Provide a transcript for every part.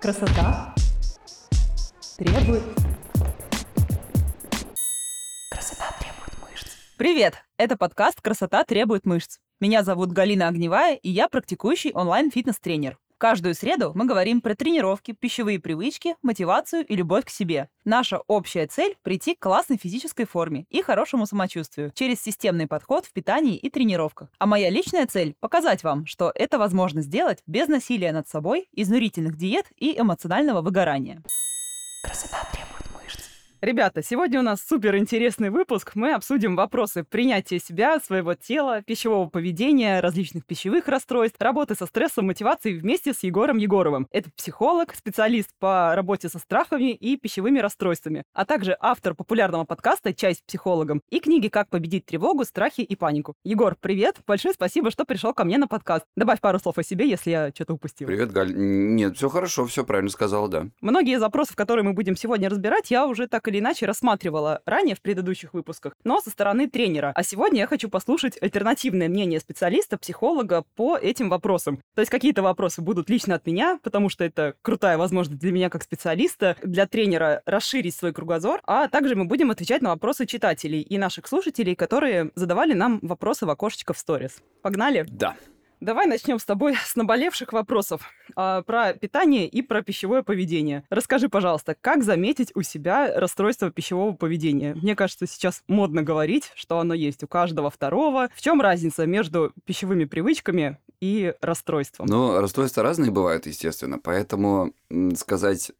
Красота требует... Красота требует мышц. Привет! Это подкаст «Красота требует мышц». Меня зовут Галина Огневая, и я практикующий онлайн-фитнес-тренер. Каждую среду мы говорим про тренировки, пищевые привычки, мотивацию и любовь к себе. Наша общая цель – прийти к классной физической форме и хорошему самочувствию через системный подход в питании и тренировках. А моя личная цель – показать вам, что это возможно сделать без насилия над собой, изнурительных диет и эмоционального выгорания. Красота требует. Ребята, сегодня у нас супер интересный выпуск. Мы обсудим вопросы принятия себя, своего тела, пищевого поведения, различных пищевых расстройств, работы со стрессом, мотивацией вместе с Егором Егоровым. Это психолог, специалист по работе со страхами и пищевыми расстройствами, а также автор популярного подкаста «Чай с психологом» и книги «Как победить тревогу, страхи и панику». Егор, привет! Большое спасибо, что пришел ко мне на подкаст. Добавь пару слов о себе, если я что-то упустил. Привет, Галь. Нет, все хорошо, все правильно сказала, да. Многие из запросов, которые мы будем сегодня разбирать, я уже так или иначе рассматривала ранее в предыдущих выпусках, но со стороны тренера. А сегодня я хочу послушать альтернативное мнение специалиста, психолога по этим вопросам. То есть какие-то вопросы будут лично от меня, потому что это крутая возможность для меня как специалиста, для тренера расширить свой кругозор, а также мы будем отвечать на вопросы читателей и наших слушателей, которые задавали нам вопросы в окошечко в сторис. Погнали? Да. Давай начнем с тобой с наболевших вопросов а, про питание и про пищевое поведение. Расскажи, пожалуйста, как заметить у себя расстройство пищевого поведения? Мне кажется, сейчас модно говорить, что оно есть у каждого второго. В чем разница между пищевыми привычками и расстройством? Ну, расстройства разные бывают, естественно, поэтому сказать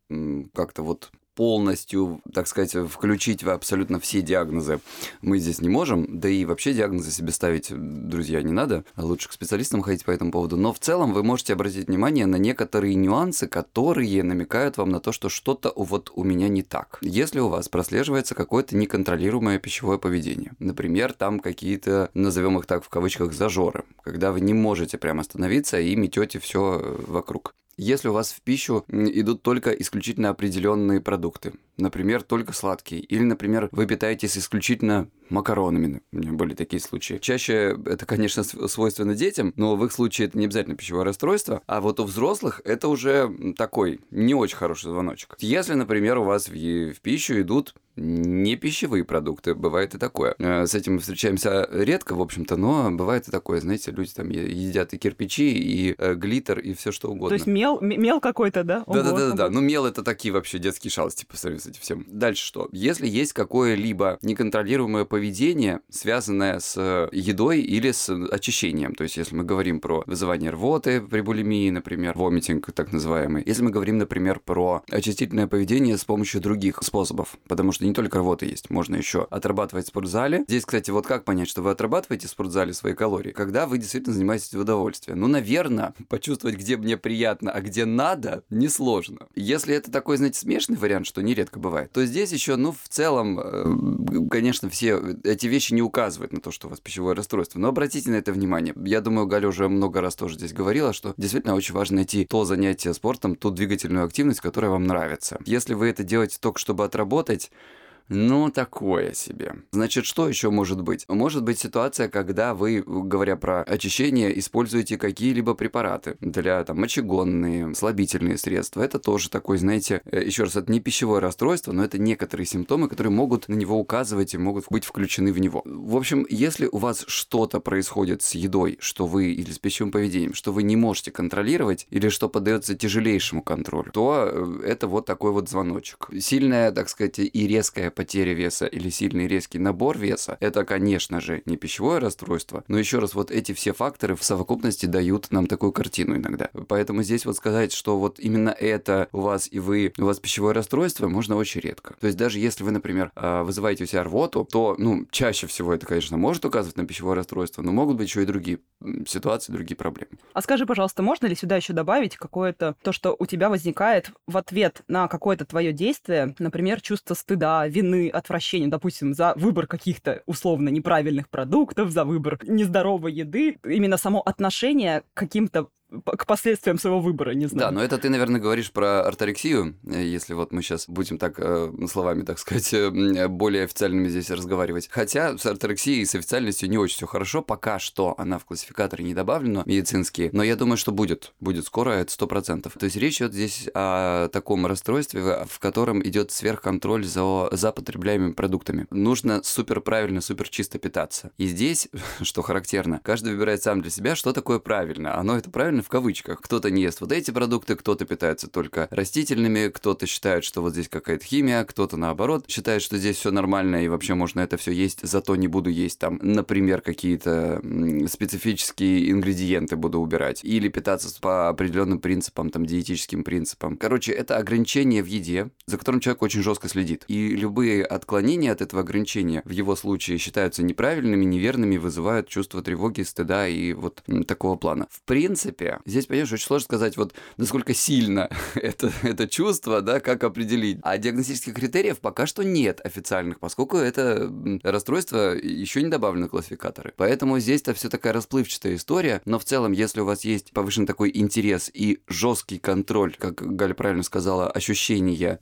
как-то вот полностью, так сказать, включить абсолютно все диагнозы мы здесь не можем, да и вообще диагнозы себе ставить, друзья, не надо, лучше к специалистам ходить по этому поводу. Но в целом вы можете обратить внимание на некоторые нюансы, которые намекают вам на то, что что-то вот у меня не так. Если у вас прослеживается какое-то неконтролируемое пищевое поведение, например, там какие-то, назовем их так в кавычках, зажоры, когда вы не можете прямо остановиться и метете все вокруг. Если у вас в пищу идут только исключительно определенные продукты, например, только сладкие, или, например, вы питаетесь исключительно макаронами, у меня были такие случаи. Чаще это, конечно, свойственно детям, но в их случае это не обязательно пищевое расстройство, а вот у взрослых это уже такой не очень хороший звоночек. Если, например, у вас в, в пищу идут не пищевые продукты, бывает и такое. Э, с этим мы встречаемся редко, в общем-то, но бывает и такое, знаете, люди там едят и кирпичи, и э, глиттер, и все что угодно. То есть мел, мел какой-то, да? Да-да-да, да. ну мел это такие вообще детские шалости по сравнению с этим всем. Дальше что? Если есть какое-либо неконтролируемое поведение, связанное с едой или с очищением, то есть если мы говорим про вызывание рвоты при булимии, например, вомитинг так называемый, если мы говорим, например, про очистительное поведение с помощью других способов, потому что не только рвота есть, можно еще отрабатывать в спортзале. Здесь, кстати, вот как понять, что вы отрабатываете в спортзале свои калории, когда вы действительно занимаетесь в удовольствие. Ну, наверное, почувствовать, где мне приятно, а где надо, несложно. Если это такой, знаете, смешанный вариант, что нередко бывает, то здесь еще, ну, в целом, э, конечно, все эти вещи не указывают на то, что у вас пищевое расстройство. Но обратите на это внимание. Я думаю, Галя уже много раз тоже здесь говорила, что действительно очень важно найти то занятие спортом, ту двигательную активность, которая вам нравится. Если вы это делаете только чтобы отработать, ну, такое себе. Значит, что еще может быть? Может быть ситуация, когда вы, говоря про очищение, используете какие-либо препараты для там мочегонные, слабительные средства. Это тоже такой, знаете, э, еще раз, это не пищевое расстройство, но это некоторые симптомы, которые могут на него указывать и могут быть включены в него. В общем, если у вас что-то происходит с едой, что вы или с пищевым поведением, что вы не можете контролировать или что поддается тяжелейшему контролю, то э, это вот такой вот звоночек. Сильная, так сказать, и резкая потеря веса или сильный резкий набор веса, это, конечно же, не пищевое расстройство, но еще раз, вот эти все факторы в совокупности дают нам такую картину иногда. Поэтому здесь вот сказать, что вот именно это у вас и вы, у вас пищевое расстройство, можно очень редко. То есть даже если вы, например, а, вызываете у себя рвоту, то, ну, чаще всего это, конечно, может указывать на пищевое расстройство, но могут быть еще и другие ситуации, другие проблемы. А скажи, пожалуйста, можно ли сюда еще добавить какое-то то, что у тебя возникает в ответ на какое-то твое действие, например, чувство стыда, вины, отвращения, допустим, за выбор каких-то условно неправильных продуктов, за выбор нездоровой еды, именно само отношение к каким-то к последствиям своего выбора, не знаю. Да, но это ты, наверное, говоришь про орторексию, э, если вот мы сейчас будем так э, словами, так сказать, э, более официальными здесь разговаривать. Хотя с орторексией и с официальностью не очень все хорошо. Пока что она в классификаторе не добавлена, медицинские. Но я думаю, что будет. Будет скоро, это сто процентов. То есть речь идет здесь о таком расстройстве, в котором идет сверхконтроль за, за потребляемыми продуктами. Нужно супер правильно, супер чисто питаться. И здесь, что характерно, каждый выбирает сам для себя, что такое правильно. Оно это правильно в кавычках. Кто-то не ест вот эти продукты, кто-то питается только растительными, кто-то считает, что вот здесь какая-то химия, кто-то наоборот считает, что здесь все нормально и вообще можно это все есть, зато не буду есть там, например, какие-то специфические ингредиенты буду убирать или питаться по определенным принципам, там диетическим принципам. Короче, это ограничение в еде, за которым человек очень жестко следит. И любые отклонения от этого ограничения в его случае считаются неправильными, неверными, вызывают чувство тревоги, стыда и вот такого плана. В принципе, здесь, понимаешь, очень сложно сказать, вот насколько сильно это, это чувство, да, как определить. А диагностических критериев пока что нет официальных, поскольку это расстройство еще не добавлено в классификаторы. Поэтому здесь-то все такая расплывчатая история, но в целом, если у вас есть повышенный такой интерес и жесткий контроль, как Галя правильно сказала, ощущение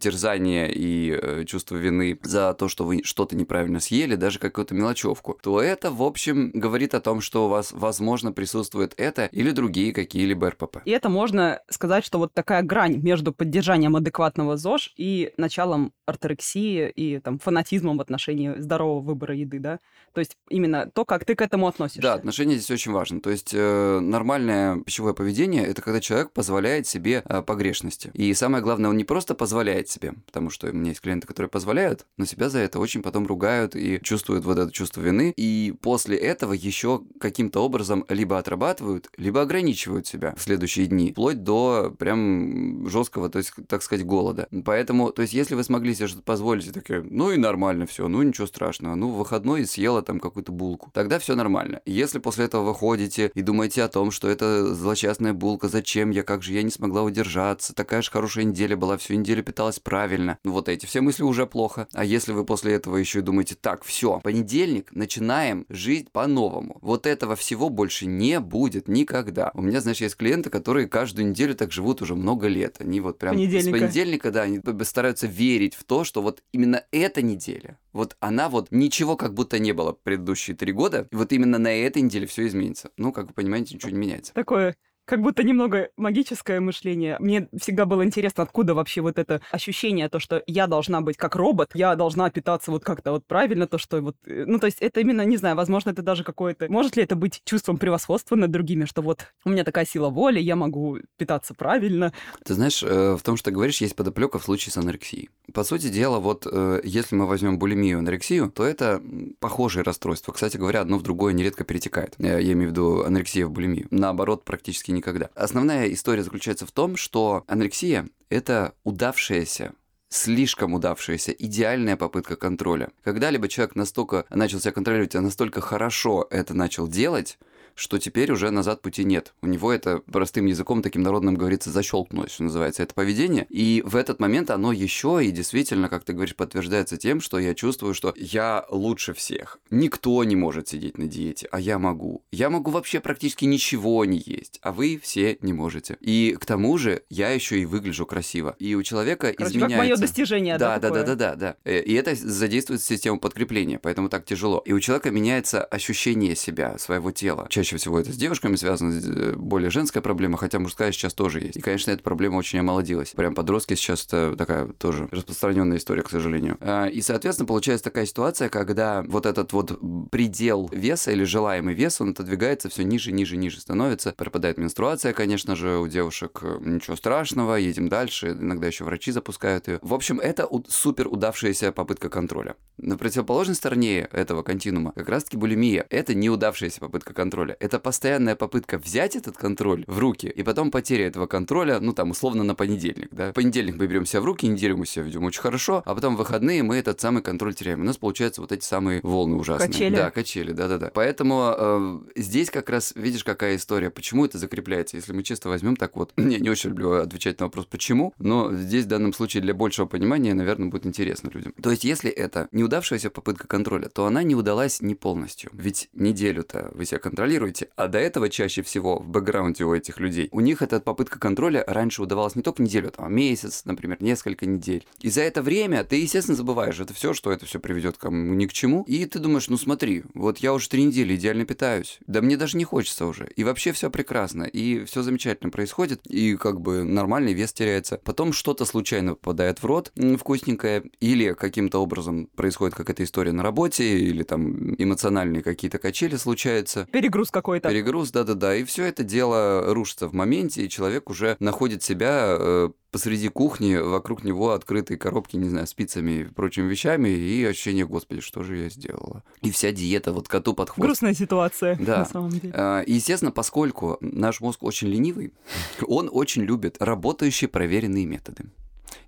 терзания и э, чувство вины за то, что вы что-то неправильно съели, даже какую-то мелочевку, то это, в общем, говорит о том, что у вас, возможно, присутствует это или другие какие-либо РПП. И это можно сказать, что вот такая грань между поддержанием адекватного ЗОЖ и началом орторексии и там фанатизмом в отношении здорового выбора еды, да? То есть именно то, как ты к этому относишься. Да, отношения здесь очень важно. То есть э, нормальное пищевое поведение это когда человек позволяет себе э, погрешности. И самое главное, он не просто позволяет себе, потому что у меня есть клиенты, которые позволяют, но себя за это очень потом ругают и чувствуют вот это чувство вины. И после этого еще каким-то образом либо отрабатывают, либо ограничивают себя в следующие дни, вплоть до прям жесткого, то есть, так сказать, голода. Поэтому, то есть, если вы смогли себе что-то позволить, такие, ну и нормально все, ну ничего страшного, ну в выходной съела там какую-то булку, тогда все нормально. Если после этого вы ходите и думаете о том, что это злочастная булка, зачем я, как же я не смогла удержаться, такая же хорошая неделя была, всю неделю питалась правильно, ну вот эти все мысли уже плохо. А если вы после этого еще и думаете, так, все, понедельник, начинаем жить по-новому. Вот этого всего больше не будет никогда. У меня, знаешь, есть клиенты, которые каждую неделю так живут уже много лет. Они вот прям Понедельника. с понедельника, да, они стараются верить в то, что вот именно эта неделя, вот она вот ничего как будто не было предыдущие три года, и вот именно на этой неделе все изменится. Ну, как вы понимаете, ничего не меняется. Такое как будто немного магическое мышление. Мне всегда было интересно, откуда вообще вот это ощущение, то, что я должна быть как робот, я должна питаться вот как-то вот правильно, то, что вот... э, Ну, то есть это именно, не знаю, возможно, это даже какое-то... Может ли это быть чувством превосходства над другими, что вот у меня такая сила воли, я могу питаться правильно. Ты знаешь, э, в том, что ты говоришь, есть подоплека в случае с анорексией. По сути дела, вот э, если мы возьмем булимию и анорексию, то это похожие расстройства. Кстати говоря, одно в другое нередко перетекает. Я имею в виду анорексия в булимию. Наоборот, практически никогда. Основная история заключается в том, что анорексия – это удавшаяся слишком удавшаяся, идеальная попытка контроля. Когда-либо человек настолько начал себя контролировать, а настолько хорошо это начал делать, что теперь уже назад пути нет. У него это простым языком, таким народным говорится, защелкнулось, что называется, это поведение. И в этот момент оно еще и действительно, как ты говоришь, подтверждается тем, что я чувствую, что я лучше всех. Никто не может сидеть на диете, а я могу. Я могу вообще практически ничего не есть, а вы все не можете. И к тому же я еще и выгляжу красиво. И у человека Короче, изменяется... как мое достижение, да, Да, да, да, да, да. Э, И это задействует систему подкрепления, поэтому так тяжело. И у человека меняется ощущение себя, своего тела. Чаще всего это с девушками связано, э, более женская проблема, хотя мужская сейчас тоже есть. И, конечно, эта проблема очень омолодилась. Прям подростки сейчас это такая тоже распространенная история, к сожалению. А, И, соответственно, получается такая ситуация, когда вот этот вот предел веса или желаемый вес, он отодвигается все ниже, ниже, ниже становится. Пропадает менструация, конечно же, у девушек э, ничего страшного, едем дальше. Иногда еще врачи запускают ее. В общем, это супер удавшаяся попытка контроля. На противоположной стороне этого континуума как раз-таки булимия. Это неудавшаяся попытка контроля. Это постоянная попытка взять этот контроль в руки и потом потеря этого контроля, ну там условно на понедельник, да. В понедельник мы берем себя в руки, неделю мы себя ведем очень хорошо, а потом в выходные мы этот самый контроль теряем. У нас получаются вот эти самые волны ужасные. Качели. Да, качели, да-да-да. Поэтому э, здесь как раз видишь, какая история, почему это закрепляется. Если мы чисто возьмем так вот, я не очень люблю отвечать на вопрос «почему?», но здесь в данном случае для большего понимания, наверное, будет интересно людям. То есть, если это неудавшаяся попытка контроля, то она не удалась не полностью. Ведь неделю-то вы себя контролировали, контролируйте. А до этого чаще всего в бэкграунде у этих людей, у них эта попытка контроля раньше удавалась не только неделю, а месяц, например, несколько недель. И за это время ты, естественно, забываешь это все, что это все приведет к ни к чему. И ты думаешь, ну смотри, вот я уже три недели идеально питаюсь. Да мне даже не хочется уже. И вообще все прекрасно. И все замечательно происходит. И как бы нормальный вес теряется. Потом что-то случайно попадает в рот вкусненькое. Или каким-то образом происходит какая-то история на работе. Или там эмоциональные какие-то качели случаются. Перегруз какой-то. Перегруз, да-да-да. И все это дело рушится в моменте. И человек уже находит себя э, посреди кухни, вокруг него открытые коробки, не знаю, спицами и прочими вещами, и ощущение, господи, что же я сделала? И вся диета вот коту под хвост. Грустная ситуация, да. на самом деле. И, естественно, поскольку наш мозг очень ленивый, он очень любит работающие проверенные методы.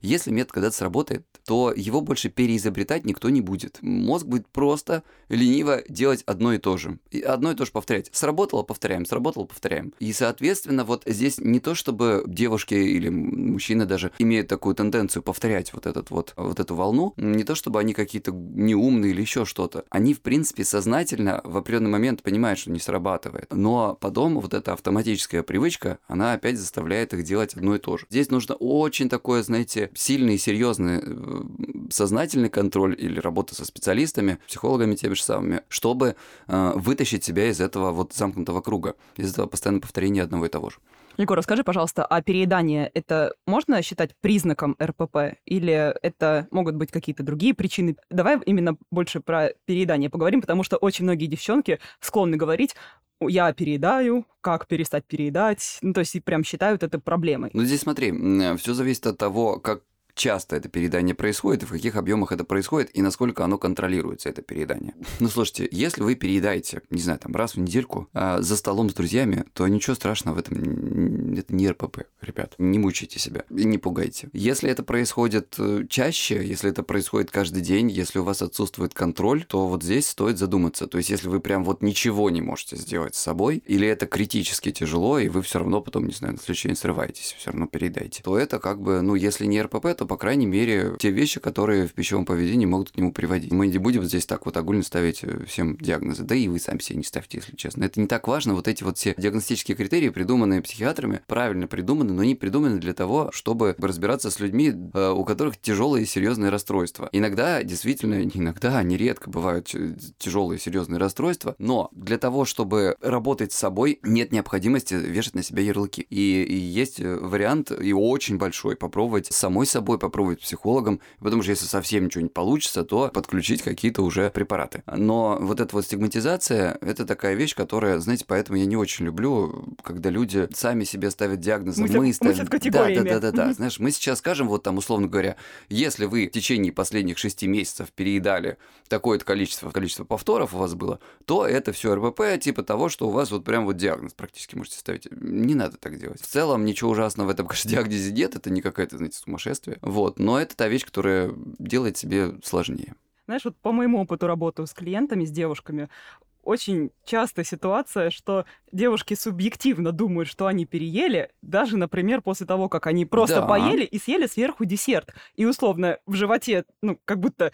Если метод когда-то сработает, то его больше переизобретать никто не будет. Мозг будет просто лениво делать одно и то же. И одно и то же повторять. Сработало, повторяем, сработало, повторяем. И, соответственно, вот здесь не то, чтобы девушки или мужчины даже имеют такую тенденцию повторять вот, этот вот, вот эту волну, не то, чтобы они какие-то неумные или еще что-то. Они, в принципе, сознательно в определенный момент понимают, что не срабатывает. Но потом вот эта автоматическая привычка, она опять заставляет их делать одно и то же. Здесь нужно очень такое, знаете, сильный и серьезный э, сознательный контроль или работа со специалистами, психологами теми же самыми, чтобы э, вытащить себя из этого вот замкнутого круга, из этого постоянного повторения одного и того же. Егор, расскажи, пожалуйста, а переедание это можно считать признаком РПП или это могут быть какие-то другие причины? Давай именно больше про переедание поговорим, потому что очень многие девчонки склонны говорить, я переедаю, как перестать переедать, ну, то есть прям считают это проблемой. Ну, здесь смотри, все зависит от того, как часто это переедание происходит, и в каких объемах это происходит, и насколько оно контролируется, это переедание. Ну, слушайте, если вы переедаете, не знаю, там раз в недельку а, за столом с друзьями, то ничего страшного в этом, это не РПП, ребят. Не мучайте себя не пугайте. Если это происходит э, чаще, если это происходит каждый день, если у вас отсутствует контроль, то вот здесь стоит задуматься. То есть, если вы прям вот ничего не можете сделать с собой, или это критически тяжело, и вы все равно потом, не знаю, на следующий день срываетесь, все равно переедаете, то это как бы, ну, если не РПП, то, по крайней мере, те вещи, которые в пищевом поведении могут к нему приводить. Мы не будем здесь так вот огульно ставить э, всем диагнозы, да и вы сами себе не ставьте, если честно. Это не так важно, вот эти вот все диагностические критерии, придуманные психиатрами, правильно придуманы, но не придуманы для того, чтобы разбираться с людьми, э, у которых тяжелые и серьезные расстройства. Иногда, действительно, иногда, нередко бывают тяжелые и серьезные расстройства, но для того, чтобы работать с собой, нет необходимости вешать на себя ярлыки. И, и есть э, вариант, и очень большой, попробовать самой собой собой попробовать психологом, потому что если совсем ничего не получится, то подключить какие-то уже препараты. Но вот эта вот стигматизация, это такая вещь, которая, знаете, поэтому я не очень люблю, когда люди сами себе ставят диагнозы. Мы, мы ставим... Да, да, да, да, да. Знаешь, мы сейчас скажем, вот там, условно говоря, если вы в течение последних шести месяцев переедали такое-то количество, количество повторов у вас было, то это все РПП, типа того, что у вас вот прям вот диагноз практически можете ставить. Не надо так делать. В целом ничего ужасного в этом, конечно, диагнозе нет, это не какое-то, знаете, сумасшествие. Вот, но это та вещь, которая делает себе сложнее. Знаешь, вот по моему опыту работы с клиентами, с девушками, очень частая ситуация, что девушки субъективно думают, что они переели, даже, например, после того, как они просто да. поели и съели сверху десерт. И условно в животе, ну, как будто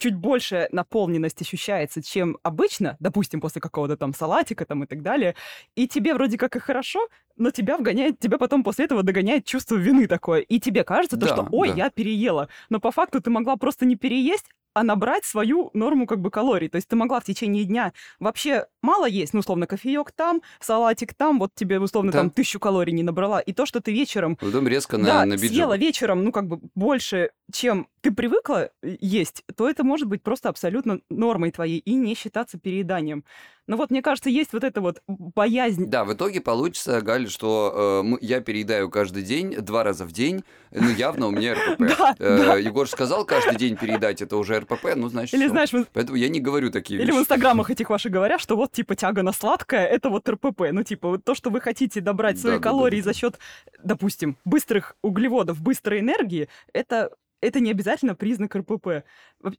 чуть больше наполненность ощущается, чем обычно, допустим, после какого-то там салатика там и так далее, и тебе вроде как и хорошо, но тебя вгоняет, тебя потом после этого догоняет чувство вины такое, и тебе кажется, то, да, что, ой, да. я переела, но по факту ты могла просто не переесть, а набрать свою норму как бы калорий. То есть ты могла в течение дня вообще мало есть, ну, условно, кофеек там, салатик там, вот тебе, условно, да. там тысячу калорий не набрала. И то, что ты вечером... Потом резко на, да, на бюджет. съела вечером, ну, как бы больше, чем ты привыкла э, есть, то это может быть просто абсолютно нормой твоей и не считаться перееданием. Но вот, мне кажется, есть вот эта вот боязнь. Да, в итоге получится, Галь, что э, я переедаю каждый день, два раза в день, ну, явно у меня РПП. Э, Егор сказал каждый день переедать, это уже РПП, ну, значит, Или знаешь, Поэтому я не говорю такие вещи. Или в инстаграмах этих ваших говорят, что вот, типа, тяга на сладкое, это вот РПП. Ну, типа, то, что вы хотите добрать свои калории за счет, допустим, быстрых углеводов, быстрой энергии, это это не обязательно признак РПП.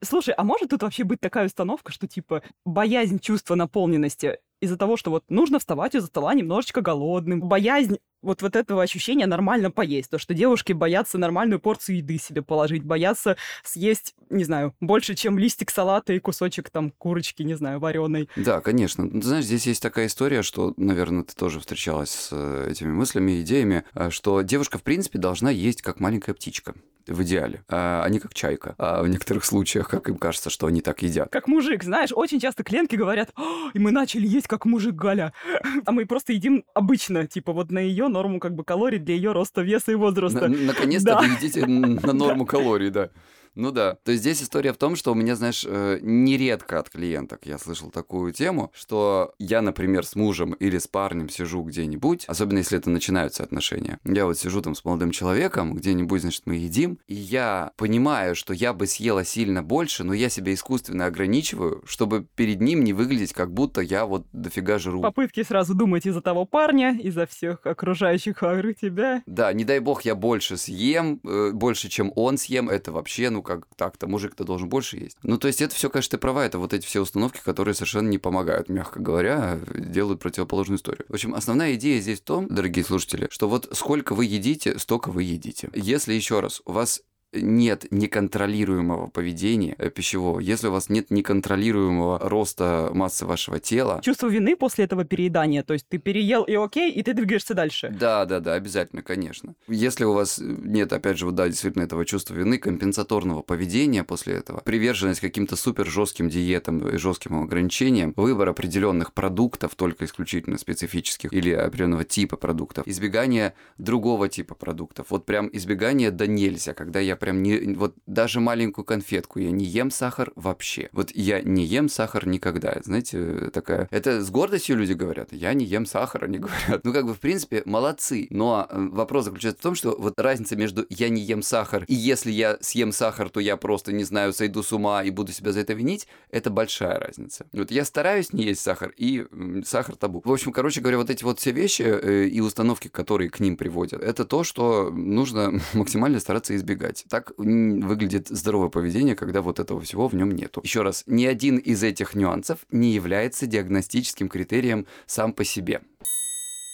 Слушай, а может тут вообще быть такая установка, что типа боязнь чувства наполненности из-за того, что вот нужно вставать из-за стола немножечко голодным, боязнь вот, вот этого ощущения нормально поесть. То, что девушки боятся нормальную порцию еды себе положить, боятся съесть, не знаю, больше, чем листик салата и кусочек там курочки, не знаю, вареной. Да, конечно. Ты знаешь, здесь есть такая история, что, наверное, ты тоже встречалась с э, этими мыслями, идеями, э, что девушка, в принципе, должна есть как маленькая птичка в идеале, а не как чайка. А в некоторых случаях, как им кажется, что они так едят. Как мужик, знаешь, очень часто клиентки говорят, «О, и мы начали есть как мужик Галя, а мы просто едим обычно, типа вот на ее норму как бы калорий для ее роста, веса и возраста. На- Наконец-то Да. вы едите на норму калорий, да. Ну да. То есть здесь история в том, что у меня, знаешь, э, нередко от клиенток я слышал такую тему, что я, например, с мужем или с парнем сижу где-нибудь, особенно если это начинаются отношения. Я вот сижу там с молодым человеком, где-нибудь, значит, мы едим, и я понимаю, что я бы съела сильно больше, но я себя искусственно ограничиваю, чтобы перед ним не выглядеть, как будто я вот дофига жру. Попытки сразу думать из-за того парня, из-за всех окружающих вокруг тебя. Да, не дай бог я больше съем, э, больше, чем он съем, это вообще, ну как так-то, мужик-то должен больше есть. Ну то есть это все, конечно, ты права, это вот эти все установки, которые совершенно не помогают, мягко говоря, делают противоположную историю. В общем, основная идея здесь в том, дорогие слушатели, что вот сколько вы едите, столько вы едите. Если еще раз, у вас нет неконтролируемого поведения э, пищевого, если у вас нет неконтролируемого роста массы вашего тела, Чувство вины после этого переедания, то есть ты переел и окей, и ты двигаешься дальше. Да, да, да, обязательно, конечно. Если у вас нет, опять же, вот, да, действительно этого чувства вины, компенсаторного поведения после этого, приверженность каким-то супер жестким диетам и жестким ограничениям, выбор определенных продуктов, только исключительно специфических или определенного типа продуктов, избегание другого типа продуктов, вот прям избегание да нельзя, когда я прям не, вот даже маленькую конфетку я не ем сахар вообще. Вот я не ем сахар никогда, знаете, такая, это с гордостью люди говорят, я не ем сахар, они говорят. Ну, как бы, в принципе, молодцы. Но э, вопрос заключается в том, что вот разница между я не ем сахар и если я съем сахар, то я просто, не знаю, сойду с ума и буду себя за это винить, это большая разница. Вот я стараюсь не есть сахар, и сахар табу. В общем, короче говоря, вот эти вот все вещи э, и установки, которые к ним приводят, это то, что нужно максимально стараться избегать. Так выглядит здоровое поведение, когда вот этого всего в нем нету. Еще раз, ни один из этих нюансов не является диагностическим критерием сам по себе.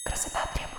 Красота требует.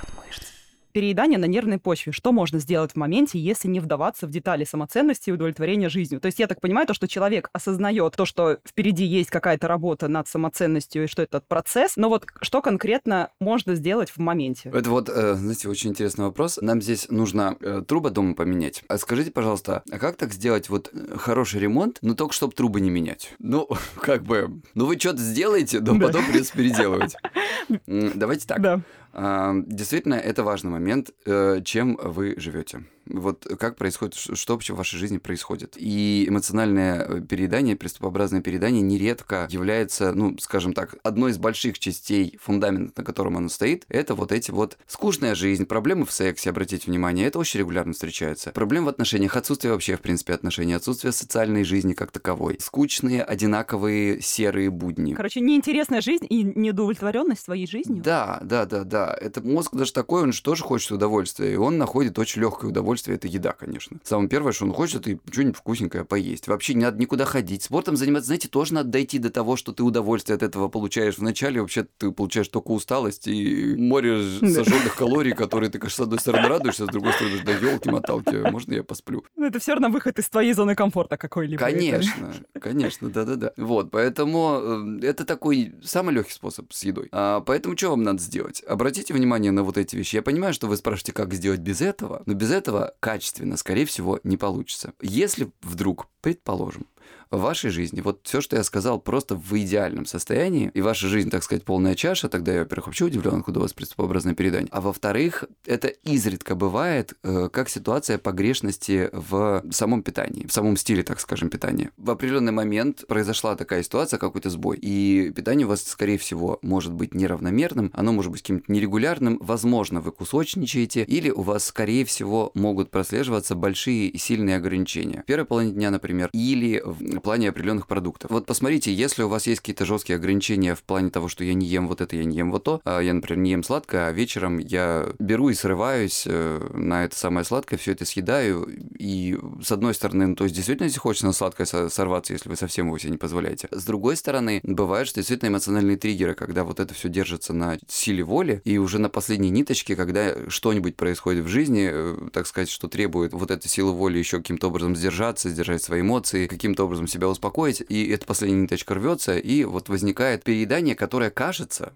Переедание на нервной почве. Что можно сделать в моменте, если не вдаваться в детали самоценности и удовлетворения жизнью? То есть я так понимаю, то, что человек осознает то, что впереди есть какая-то работа над самоценностью и что это процесс, но вот что конкретно можно сделать в моменте? Это вот, э, знаете, очень интересный вопрос. Нам здесь нужно э, трубы дома поменять. А скажите, пожалуйста, а как так сделать вот э, хороший ремонт, но только чтобы трубы не менять? Ну, как бы, ну вы что-то сделаете, но Да. потом придется переделывать. Давайте так. Да. А, Действительно, это важный момент, э, чем вы живете. Вот как происходит, что вообще в вашей жизни происходит. И эмоциональное э, переедание, приступообразное переедание нередко является, ну, скажем так, одной из больших частей фундамента, на котором оно стоит. Это вот эти вот скучная жизнь, проблемы в сексе, обратите внимание, это очень регулярно встречается. Проблемы в отношениях, отсутствие вообще, в принципе, отношений, отсутствие социальной жизни как таковой. Скучные, одинаковые серые будни. Короче, неинтересная жизнь и недоудовлетворенность своей жизнью. Да, да, да, да. Это мозг даже такой, он же тоже хочет удовольствия. И он находит очень легкое удовольствие. Это еда, конечно. Самое первое, что он хочет, это что-нибудь вкусненькое поесть. Вообще не надо никуда ходить. Спортом заниматься, знаете, тоже надо дойти до того, что ты удовольствие от этого получаешь. Вначале вообще ты получаешь только усталость и море сожженных калорий, которые ты, конечно, с одной стороны радуешься, с другой стороны, да елки-моталки, можно я посплю? Ну, Это все равно выход из твоей зоны комфорта какой-либо. Конечно, конечно, да-да-да. Вот, поэтому э, это такой самый легкий способ с едой. А, поэтому что вам надо сделать? Обратите внимание на вот эти вещи. Я понимаю, что вы спрашиваете, как сделать без этого, но без этого качественно, скорее всего, не получится. Если вдруг, предположим, вашей жизни, вот все, что я сказал, просто в идеальном состоянии, и ваша жизнь, так сказать, полная чаша, тогда я, во-первых, вообще удивлен, откуда у вас приступообразное передание. А во-вторых, это изредка бывает э, как ситуация погрешности в самом питании, в самом стиле, так скажем, питания. В определенный момент произошла такая ситуация, какой-то сбой, и питание у вас, скорее всего, может быть неравномерным, оно может быть каким-то нерегулярным, возможно, вы кусочничаете, или у вас, скорее всего, могут прослеживаться большие и сильные ограничения. В первой половине дня, например, или в плане определенных продуктов. Вот посмотрите, если у вас есть какие-то жесткие ограничения в плане того, что я не ем вот это, я не ем вот то, а я, например, не ем сладкое, а вечером я беру и срываюсь э, на это самое сладкое, все это съедаю, и с одной стороны, ну, то есть действительно, если хочется на сладкое сорваться, если вы совсем его себе не позволяете. С другой стороны, бывает, что действительно эмоциональные триггеры, когда вот это все держится на силе воли, и уже на последней ниточке, когда что-нибудь происходит в жизни, э, так сказать, что требует вот этой силы воли еще каким-то образом сдержаться, сдержать свои эмоции, каким-то образом себя успокоить, и эта последняя ниточка рвется, и вот возникает переедание, которое кажется,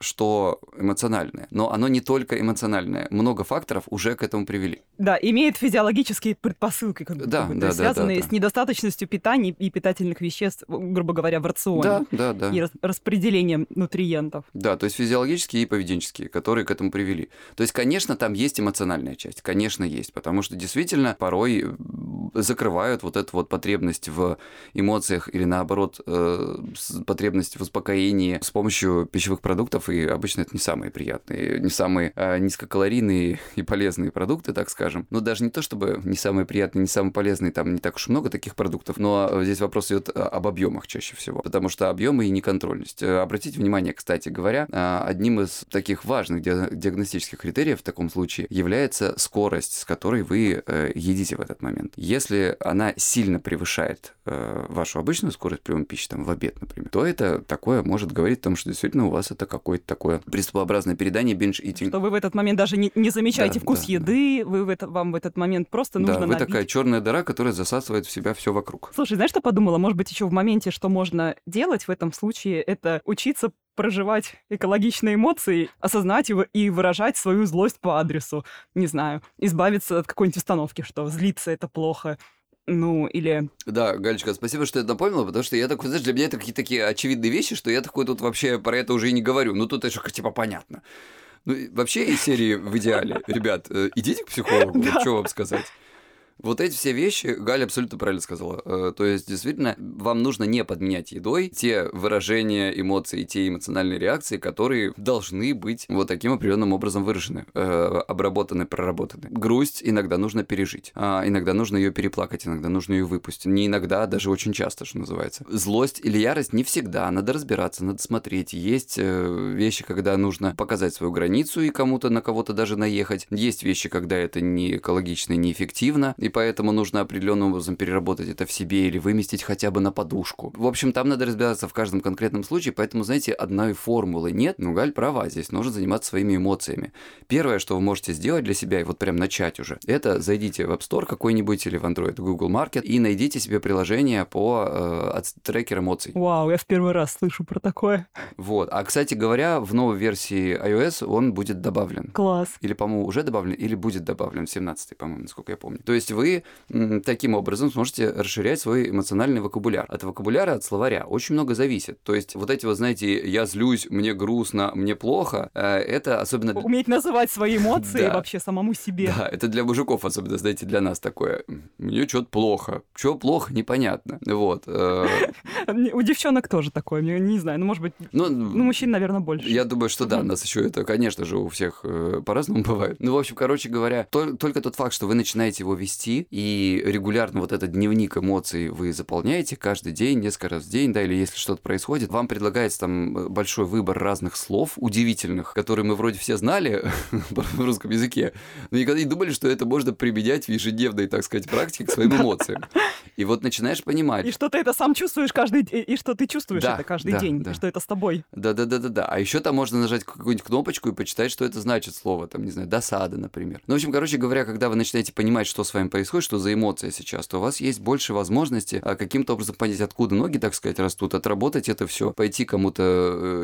что эмоциональное. Но оно не только эмоциональное. Много факторов уже к этому привели. Да, имеет физиологические предпосылки, как да, бы, да, связанные да, да, с недостаточностью питания и питательных веществ, грубо говоря, в рационе. Да, да, да. И распределением нутриентов. Да, то есть физиологические и поведенческие, которые к этому привели. То есть, конечно, там есть эмоциональная часть, конечно, есть, потому что действительно порой закрывают вот эту вот потребность в эмоциях или наоборот э, потребность в успокоении с помощью пищевых продуктов и обычно это не самые приятные, не самые а, низкокалорийные и полезные продукты, так скажем. Но даже не то, чтобы не самые приятные, не самые полезные, там не так уж много таких продуктов, но здесь вопрос идет а, об объемах чаще всего, потому что объемы и неконтрольность. Э, обратите внимание, кстати говоря, а, одним из таких важных диагностических критериев в таком случае является скорость, с которой вы э, едите в этот момент. Если она сильно превышает э, вашу обычную скорость приема пищи, там, в обед, например, то это такое может говорить о том, что действительно у вас это какой какое-то такое приступообразное передание binge-eating. Что вы в этот момент даже не, не замечаете да, вкус да, еды, вы в это, вам в этот момент просто нужно Да, вы набить. такая черная дыра, которая засасывает в себя все вокруг. Слушай, знаешь, что подумала? Может быть, еще в моменте, что можно делать в этом случае, это учиться проживать экологичные эмоции, осознать его и выражать свою злость по адресу. Не знаю, избавиться от какой-нибудь установки, что злиться это плохо, ну, или... Да, Галечка, спасибо, что это напомнила, потому что я такой, знаешь, для меня это какие-то такие очевидные вещи, что я такой тут вообще про это уже и не говорю. Ну, тут это типа понятно. Ну, вообще из серии в идеале, ребят, э, идите к психологу, что вам сказать. Вот эти все вещи Галя абсолютно правильно сказала. Э, то есть, действительно, вам нужно не подменять едой те выражения эмоций, те эмоциональные реакции, которые должны быть вот таким определенным образом выражены, э, обработаны, проработаны. Грусть иногда нужно пережить, а иногда нужно ее переплакать, иногда нужно ее выпустить. Не иногда, а даже очень часто, что называется. Злость или ярость не всегда, надо разбираться, надо смотреть. Есть э, вещи, когда нужно показать свою границу и кому-то на кого-то даже наехать. Есть вещи, когда это не экологично, неэффективно и поэтому нужно определенным образом переработать это в себе или выместить хотя бы на подушку. В общем, там надо разбираться в каждом конкретном случае, поэтому, знаете, одной формулы нет, но Галь права, здесь нужно заниматься своими эмоциями. Первое, что вы можете сделать для себя, и вот прям начать уже, это зайдите в App Store какой-нибудь или в Android Google Market и найдите себе приложение по э, трекер эмоций. Вау, я в первый раз слышу про такое. Вот. А, кстати говоря, в новой версии iOS он будет добавлен. Класс. Или, по-моему, уже добавлен, или будет добавлен в 17 по-моему, насколько я помню. То есть вы таким образом сможете расширять свой эмоциональный вокабуляр. От вокабуляра, от словаря очень много зависит. То есть вот эти вот, знаете, я злюсь, мне грустно, мне плохо, э, это особенно... Уметь называть свои эмоции Да. вообще самому себе. Да, это для мужиков особенно, знаете, для нас такое. Мне что-то плохо. Что плохо, непонятно. Вот. э, У девчонок тоже такое, не знаю, ну, может быть, Ну, ну, мужчин, наверное, больше. Я думаю, что да, у нас еще это, конечно же, у всех э, по-разному бывает. Ну, в общем, короче говоря, тол- только тот факт, что вы начинаете его вести, и регулярно вот этот дневник эмоций вы заполняете каждый день, несколько раз в день, да, или если что-то происходит, вам предлагается там э, большой выбор разных слов удивительных, которые мы вроде все знали в русском языке, но никогда не думали, что это можно применять в ежедневной, так сказать, практике к своим эмоциям. И вот начинаешь понимать, И что ты это сам чувствуешь каждый день, и что ты чувствуешь Да, это каждый да, день, да. что это с тобой. Да-да-да-да-да. А еще там можно нажать какую-нибудь кнопочку и почитать, что это значит слово. Там, не знаю, досада, например. Ну, в общем, короче говоря, когда вы начинаете понимать, что с вами происходит, что за эмоция сейчас, то у вас есть больше возможности а, каким-то образом понять, откуда ноги, так сказать, растут, отработать это все, пойти кому-то,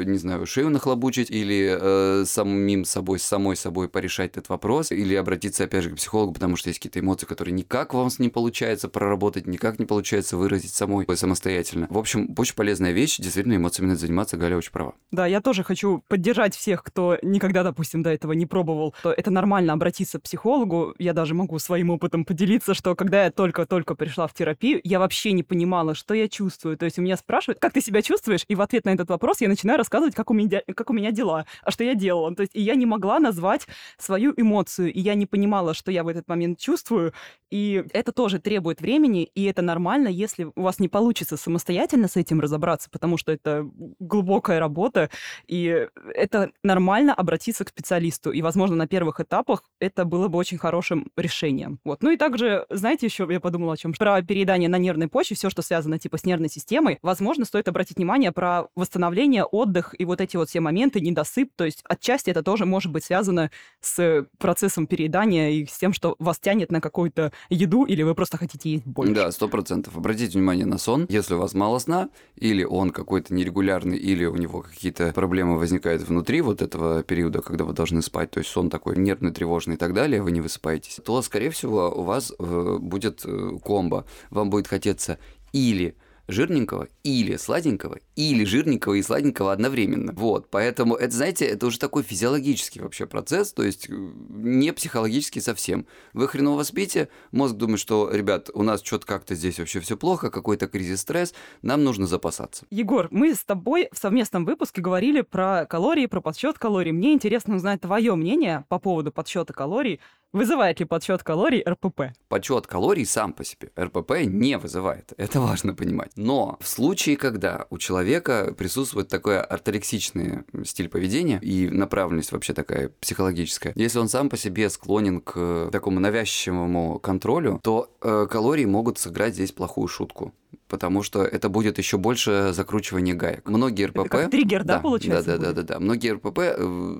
э, не знаю, шею нахлобучить или э, самим собой, самой собой порешать этот вопрос, или обратиться, опять же, к психологу, потому что есть какие-то эмоции, которые никак вам не получается проработать, никак не получается выразить самой самостоятельно. В общем, очень полезная вещь, действительно, эмоциями надо заниматься, Галя очень права. Да, я тоже хочу поддержать всех, кто никогда, допустим, до этого не пробовал, то это нормально обратиться к психологу. Я даже могу своим опытом поделиться поделиться, что когда я только-только пришла в терапию, я вообще не понимала, что я чувствую. То есть у меня спрашивают, как ты себя чувствуешь? И в ответ на этот вопрос я начинаю рассказывать, как у меня, как у меня дела, а что я делала. То есть и я не могла назвать свою эмоцию, и я не понимала, что я в этот момент чувствую. И это тоже требует времени, и это нормально, если у вас не получится самостоятельно с этим разобраться, потому что это глубокая работа, и это нормально обратиться к специалисту. И, возможно, на первых этапах это было бы очень хорошим решением. Вот. Ну и также, знаете, еще я подумала о чем? Про переедание на нервной почве, все, что связано типа с нервной системой, возможно, стоит обратить внимание про восстановление, отдых и вот эти вот все моменты, недосып. То есть отчасти это тоже может быть связано с процессом переедания и с тем, что вас тянет на какую-то еду или вы просто хотите есть больше. Да, сто процентов. Обратите внимание на сон. Если у вас мало сна, или он какой-то нерегулярный, или у него какие-то проблемы возникают внутри вот этого периода, когда вы должны спать, то есть сон такой нервный, тревожный и так далее, вы не высыпаетесь, то, скорее всего, у вас э, будет э, комбо. Вам будет хотеться или жирненького или сладенького, или жирненького и сладенького одновременно. Вот, поэтому это, знаете, это уже такой физиологический вообще процесс, то есть э, не психологический совсем. Вы хреново спите, мозг думает, что, ребят, у нас что-то как-то здесь вообще все плохо, какой-то кризис, стресс, нам нужно запасаться. Егор, мы с тобой в совместном выпуске говорили про калории, про подсчет калорий. Мне интересно узнать твое мнение по поводу подсчета калорий. Вызывает ли подсчет калорий РПП? Подсчет калорий сам по себе РПП не вызывает. Это важно понимать. Но в случае, когда у человека присутствует такой орторексичный стиль поведения и направленность вообще такая психологическая, если он сам по себе склонен к такому навязчивому контролю, то э, калории могут сыграть здесь плохую шутку потому что это будет еще больше закручивания гаек. Многие РПП... Это как триггер, да, да получается? Да, да, да, да, да. Многие РПП э,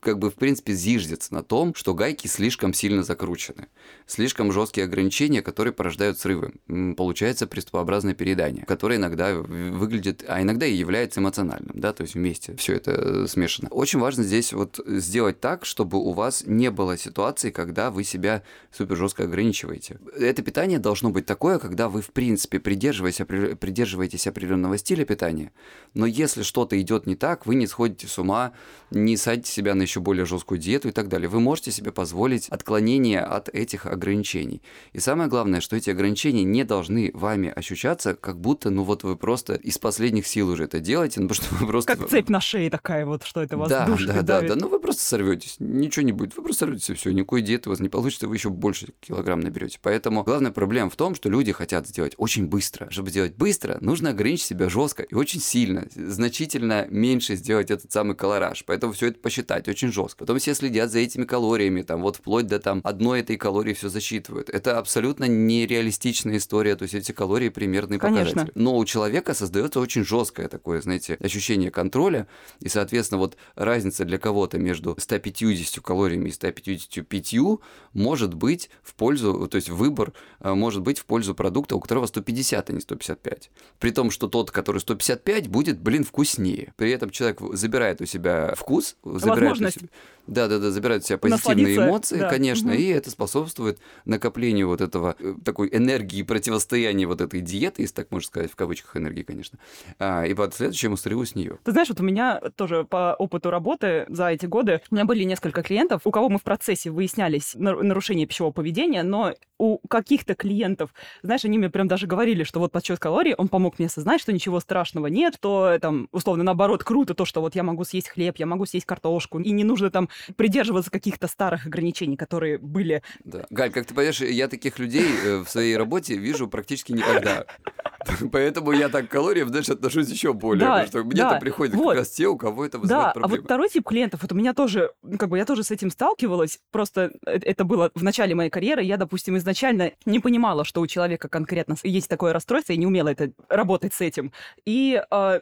как бы в принципе зиждется на том, что гайки слишком сильно закручены. Слишком жесткие ограничения, которые порождают срывы. Получается приступообразное переедание, которое иногда выглядит, а иногда и является эмоциональным, да, то есть вместе все это э, смешано. Очень важно здесь вот сделать так, чтобы у вас не было ситуации, когда вы себя супер жестко ограничиваете. Это питание должно быть такое, когда вы в принципе придерживаетесь придерживаетесь, придерживаетесь определенного стиля питания, но если что-то идет не так, вы не сходите с ума, не садите себя на еще более жесткую диету и так далее. Вы можете себе позволить отклонение от этих ограничений. И самое главное, что эти ограничения не должны вами ощущаться, как будто, ну вот вы просто из последних сил уже это делаете, ну потому что вы просто... Как цепь на шее такая вот, что это вас да, душит да, да, да, ну вы просто сорветесь, ничего не будет, вы просто сорветесь и все, никакой диеты у вас не получится, вы еще больше килограмм наберете. Поэтому главная проблема в том, что люди хотят сделать очень быстро, чтобы сделать быстро, нужно ограничить себя жестко и очень сильно, значительно меньше сделать этот самый колораж. Поэтому все это посчитать очень жестко. Потом все следят за этими калориями, там вот вплоть до там одной этой калории все засчитывают. Это абсолютно нереалистичная история, то есть эти калории примерные Конечно. показатели. Но у человека создается очень жесткое такое, знаете, ощущение контроля, и, соответственно, вот разница для кого-то между 150 калориями и 155 может быть в пользу, то есть выбор э, может быть в пользу продукта, у которого 150, а не 155. При том, что тот, который 155, будет, блин, вкуснее. При этом человек забирает у себя вкус, забирает у себя... Да, да, да, забирает у себя позитивные эмоции, да. конечно, угу. и это способствует накоплению вот этого э, такой энергии противостояния вот этой диеты, если так можно сказать, в кавычках энергии, конечно, а, и последующему срыву с нее. Ты знаешь, вот у меня тоже по опыту работы за эти годы у меня были несколько клиентов, у кого мы в процессе выяснялись нарушения пищевого поведения, но у каких-то клиентов, знаешь, они мне прям даже говорили, что вот подсчет калорий, он помог мне осознать, что ничего страшного нет, то там, условно, наоборот, круто то, что вот я могу съесть хлеб, я могу съесть картошку, и не нужно там придерживаться каких-то старых ограничений, которые были. Да. Галь, как ты понимаешь, я таких людей э, в своей работе вижу практически никогда. Поэтому я так к калориям, знаешь, отношусь еще более. Да, потому что мне-то да, приходят вот. как раз те, у кого это вызывает да, проблемы. а вот второй тип клиентов, вот у меня тоже, ну, как бы я тоже с этим сталкивалась, просто э, это было в начале моей карьеры, я, допустим, изначально не понимала, что у человека конкретно есть такое расстройство, и не умела это работать с этим. И э,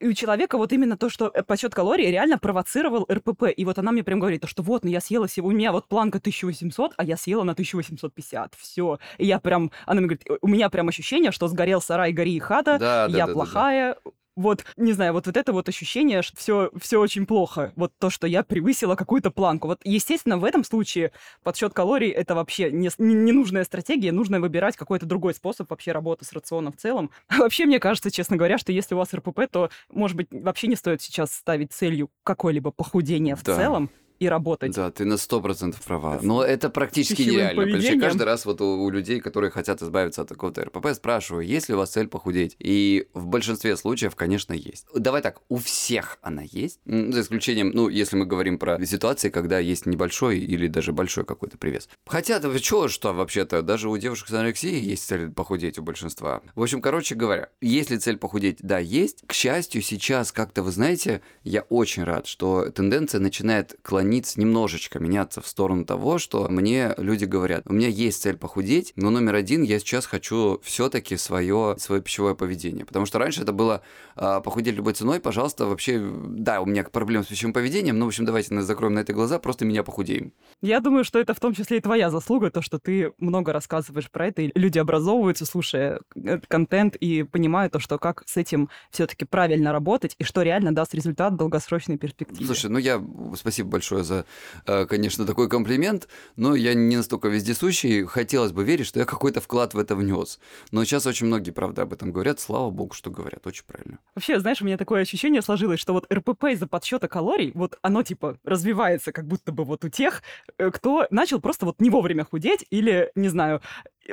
и у человека вот именно то, что э, подсчет калорий реально провоцировал РПП. И вот она мне прям говорит, что вот, ну я съела сегодня, у меня вот планка 1800, а я съела на 1850. Все. И я прям, она мне говорит, у меня прям ощущение, что сгорел сарай, гори и хата, да, я да, плохая, да, да вот, не знаю, вот, вот это вот ощущение, что все, все очень плохо. Вот то, что я превысила какую-то планку. Вот, естественно, в этом случае подсчет калорий это вообще не, не, ненужная стратегия, нужно выбирать какой-то другой способ вообще работы с рационом в целом. А вообще, мне кажется, честно говоря, что если у вас РПП, то, может быть, вообще не стоит сейчас ставить целью какое-либо похудение в да. целом и работать. Да, ты на сто процентов права. Но это практически нереально. Поведением. каждый раз вот у, у людей, которые хотят избавиться от такого РПП, спрашиваю, есть ли у вас цель похудеть? И в большинстве случаев, конечно, есть. Давай так, у всех она есть, за исключением, ну, если мы говорим про ситуации, когда есть небольшой или даже большой какой-то привес. Хотя, да чё, что вообще-то, даже у девушек с анорексией есть цель похудеть у большинства. В общем, короче говоря, если цель похудеть, да, есть. К счастью, сейчас как-то, вы знаете, я очень рад, что тенденция начинает клониться немножечко, меняться в сторону того, что мне люди говорят, у меня есть цель похудеть, но номер один, я сейчас хочу все-таки свое, свое пищевое поведение. Потому что раньше это было а, похудеть любой ценой, пожалуйста, вообще, да, у меня проблемы с пищевым поведением, но, в общем, давайте на- закроем на это глаза, просто меня похудеем. Я думаю, что это в том числе и твоя заслуга, то, что ты много рассказываешь про это, и люди образовываются, слушая этот контент, и понимают то, что как с этим все таки правильно работать, и что реально даст результат в долгосрочной перспективе. Слушай, ну я спасибо большое за, э, конечно, такой комплимент, но я не настолько вездесущий. Хотелось бы верить, что я какой-то вклад в это внес. Но сейчас очень многие, правда, об этом говорят. Слава богу, что говорят. Очень правильно. Вообще, знаешь, у меня такое ощущение сложилось, что вот РПП из-за подсчета калорий, вот оно типа развивается как будто бы вот у тех, э, кто начал просто вот не вовремя худеть или, не знаю,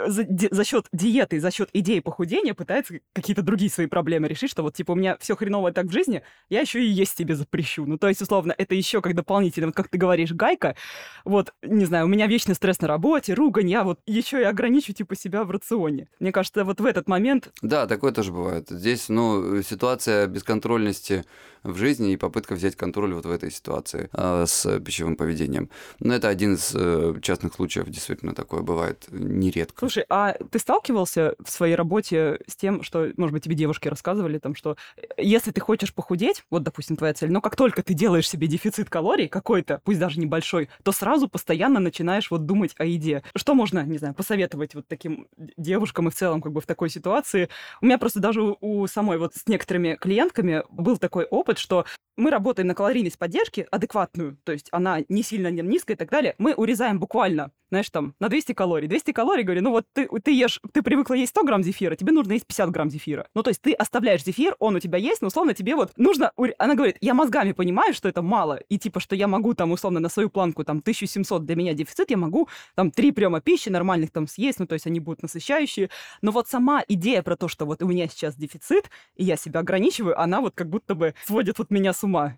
за, за счет диеты, за счет идеи похудения пытается какие-то другие свои проблемы решить, что вот типа у меня все хреново так в жизни, я еще и есть тебе запрещу. Ну, то есть, условно, это еще как дополнительно, вот как ты говоришь, гайка, вот, не знаю, у меня вечный стресс на работе, ругань, я вот еще и ограничу типа себя в рационе. Мне кажется, вот в этот момент Да, такое тоже бывает. Здесь, ну, ситуация бесконтрольности в жизни и попытка взять контроль вот в этой ситуации э, с пищевым поведением. Но это один из э, частных случаев, действительно такое бывает нередко. Слушай, а ты сталкивался в своей работе с тем, что, может быть, тебе девушки рассказывали, там, что э, если ты хочешь похудеть, вот, допустим, твоя цель, но как только ты делаешь себе дефицит калорий какой-то, пусть даже небольшой, то сразу постоянно начинаешь вот думать о еде. Что можно, не знаю, посоветовать вот таким девушкам и в целом как бы в такой ситуации? У меня просто даже у, самой вот с некоторыми клиентками был такой опыт, что мы работаем на калорийность поддержки адекватную, то есть она не сильно не низкая и так далее, мы урезаем буквально, знаешь, там, на 200 калорий. 200 калорий, говорю, ну вот ты, ты ешь, ты привыкла есть 100 грамм зефира, тебе нужно есть 50 грамм зефира. Ну, то есть ты оставляешь зефир, он у тебя есть, но, условно, тебе вот нужно... Она говорит, я мозгами понимаю, что это мало, и типа, что я могу там, условно, на свою планку, там, 1700 для меня дефицит, я могу там три приема пищи нормальных там съесть, ну, то есть они будут насыщающие. Но вот сама идея про то, что вот у меня сейчас дефицит, и я себя ограничиваю, она вот как будто бы сводит вот меня с ума.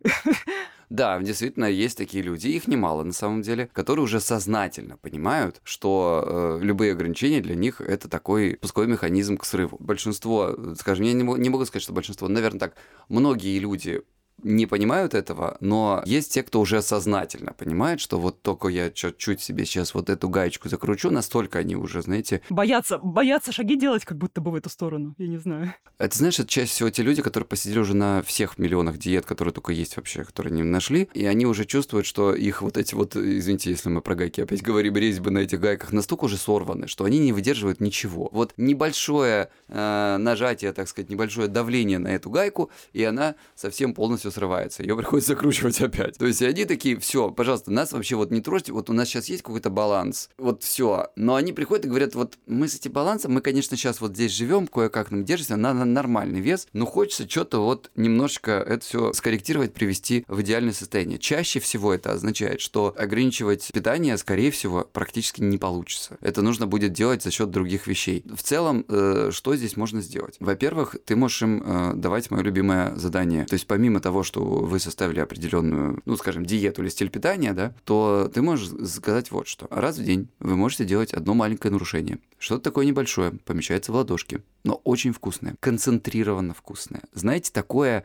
Да, действительно, есть такие люди, их немало на самом деле, которые уже сознательно понимают, что э, любые ограничения для них это такой пусковой механизм к срыву. Большинство, э, скажем, я не, мо- не могу сказать, что большинство, наверное, так, многие люди не понимают этого, но есть те, кто уже сознательно понимает, что вот только я чуть-чуть себе сейчас вот эту гаечку закручу, настолько они уже, знаете, Боятся, боятся шаги делать как будто бы в эту сторону, я не знаю. это, знаешь, это чаще всего те люди, которые посидели уже на всех миллионах диет, которые только есть вообще, которые они нашли, и они уже чувствуют, что их вот эти вот, извините, если мы про гайки опять говорим, резьбы на этих гайках настолько уже сорваны, что они не выдерживают ничего. Вот небольшое э, нажатие, так сказать, небольшое давление на эту гайку, и она совсем полностью срывается. Ее приходится закручивать опять. То есть они такие, все, пожалуйста, нас вообще вот не трожьте, вот у нас сейчас есть какой-то баланс, вот все. Но они приходят и говорят, вот мы с этим балансом, мы, конечно, сейчас вот здесь живем, кое-как нам держимся на, на нормальный вес, но хочется что-то вот немножечко это все скорректировать, привести в идеальное состояние. Чаще всего это означает, что ограничивать питание, скорее всего, практически не получится. Это нужно будет делать за счет других вещей. В целом, э, что здесь можно сделать? Во-первых, ты можешь им э, давать мое любимое задание. То есть помимо того, что вы составили определенную, ну, скажем, диету или стиль питания, да, то ты можешь сказать вот что. Раз в день вы можете делать одно маленькое нарушение. Что-то такое небольшое, помещается в ладошки, но очень вкусное, концентрированно вкусное. Знаете, такое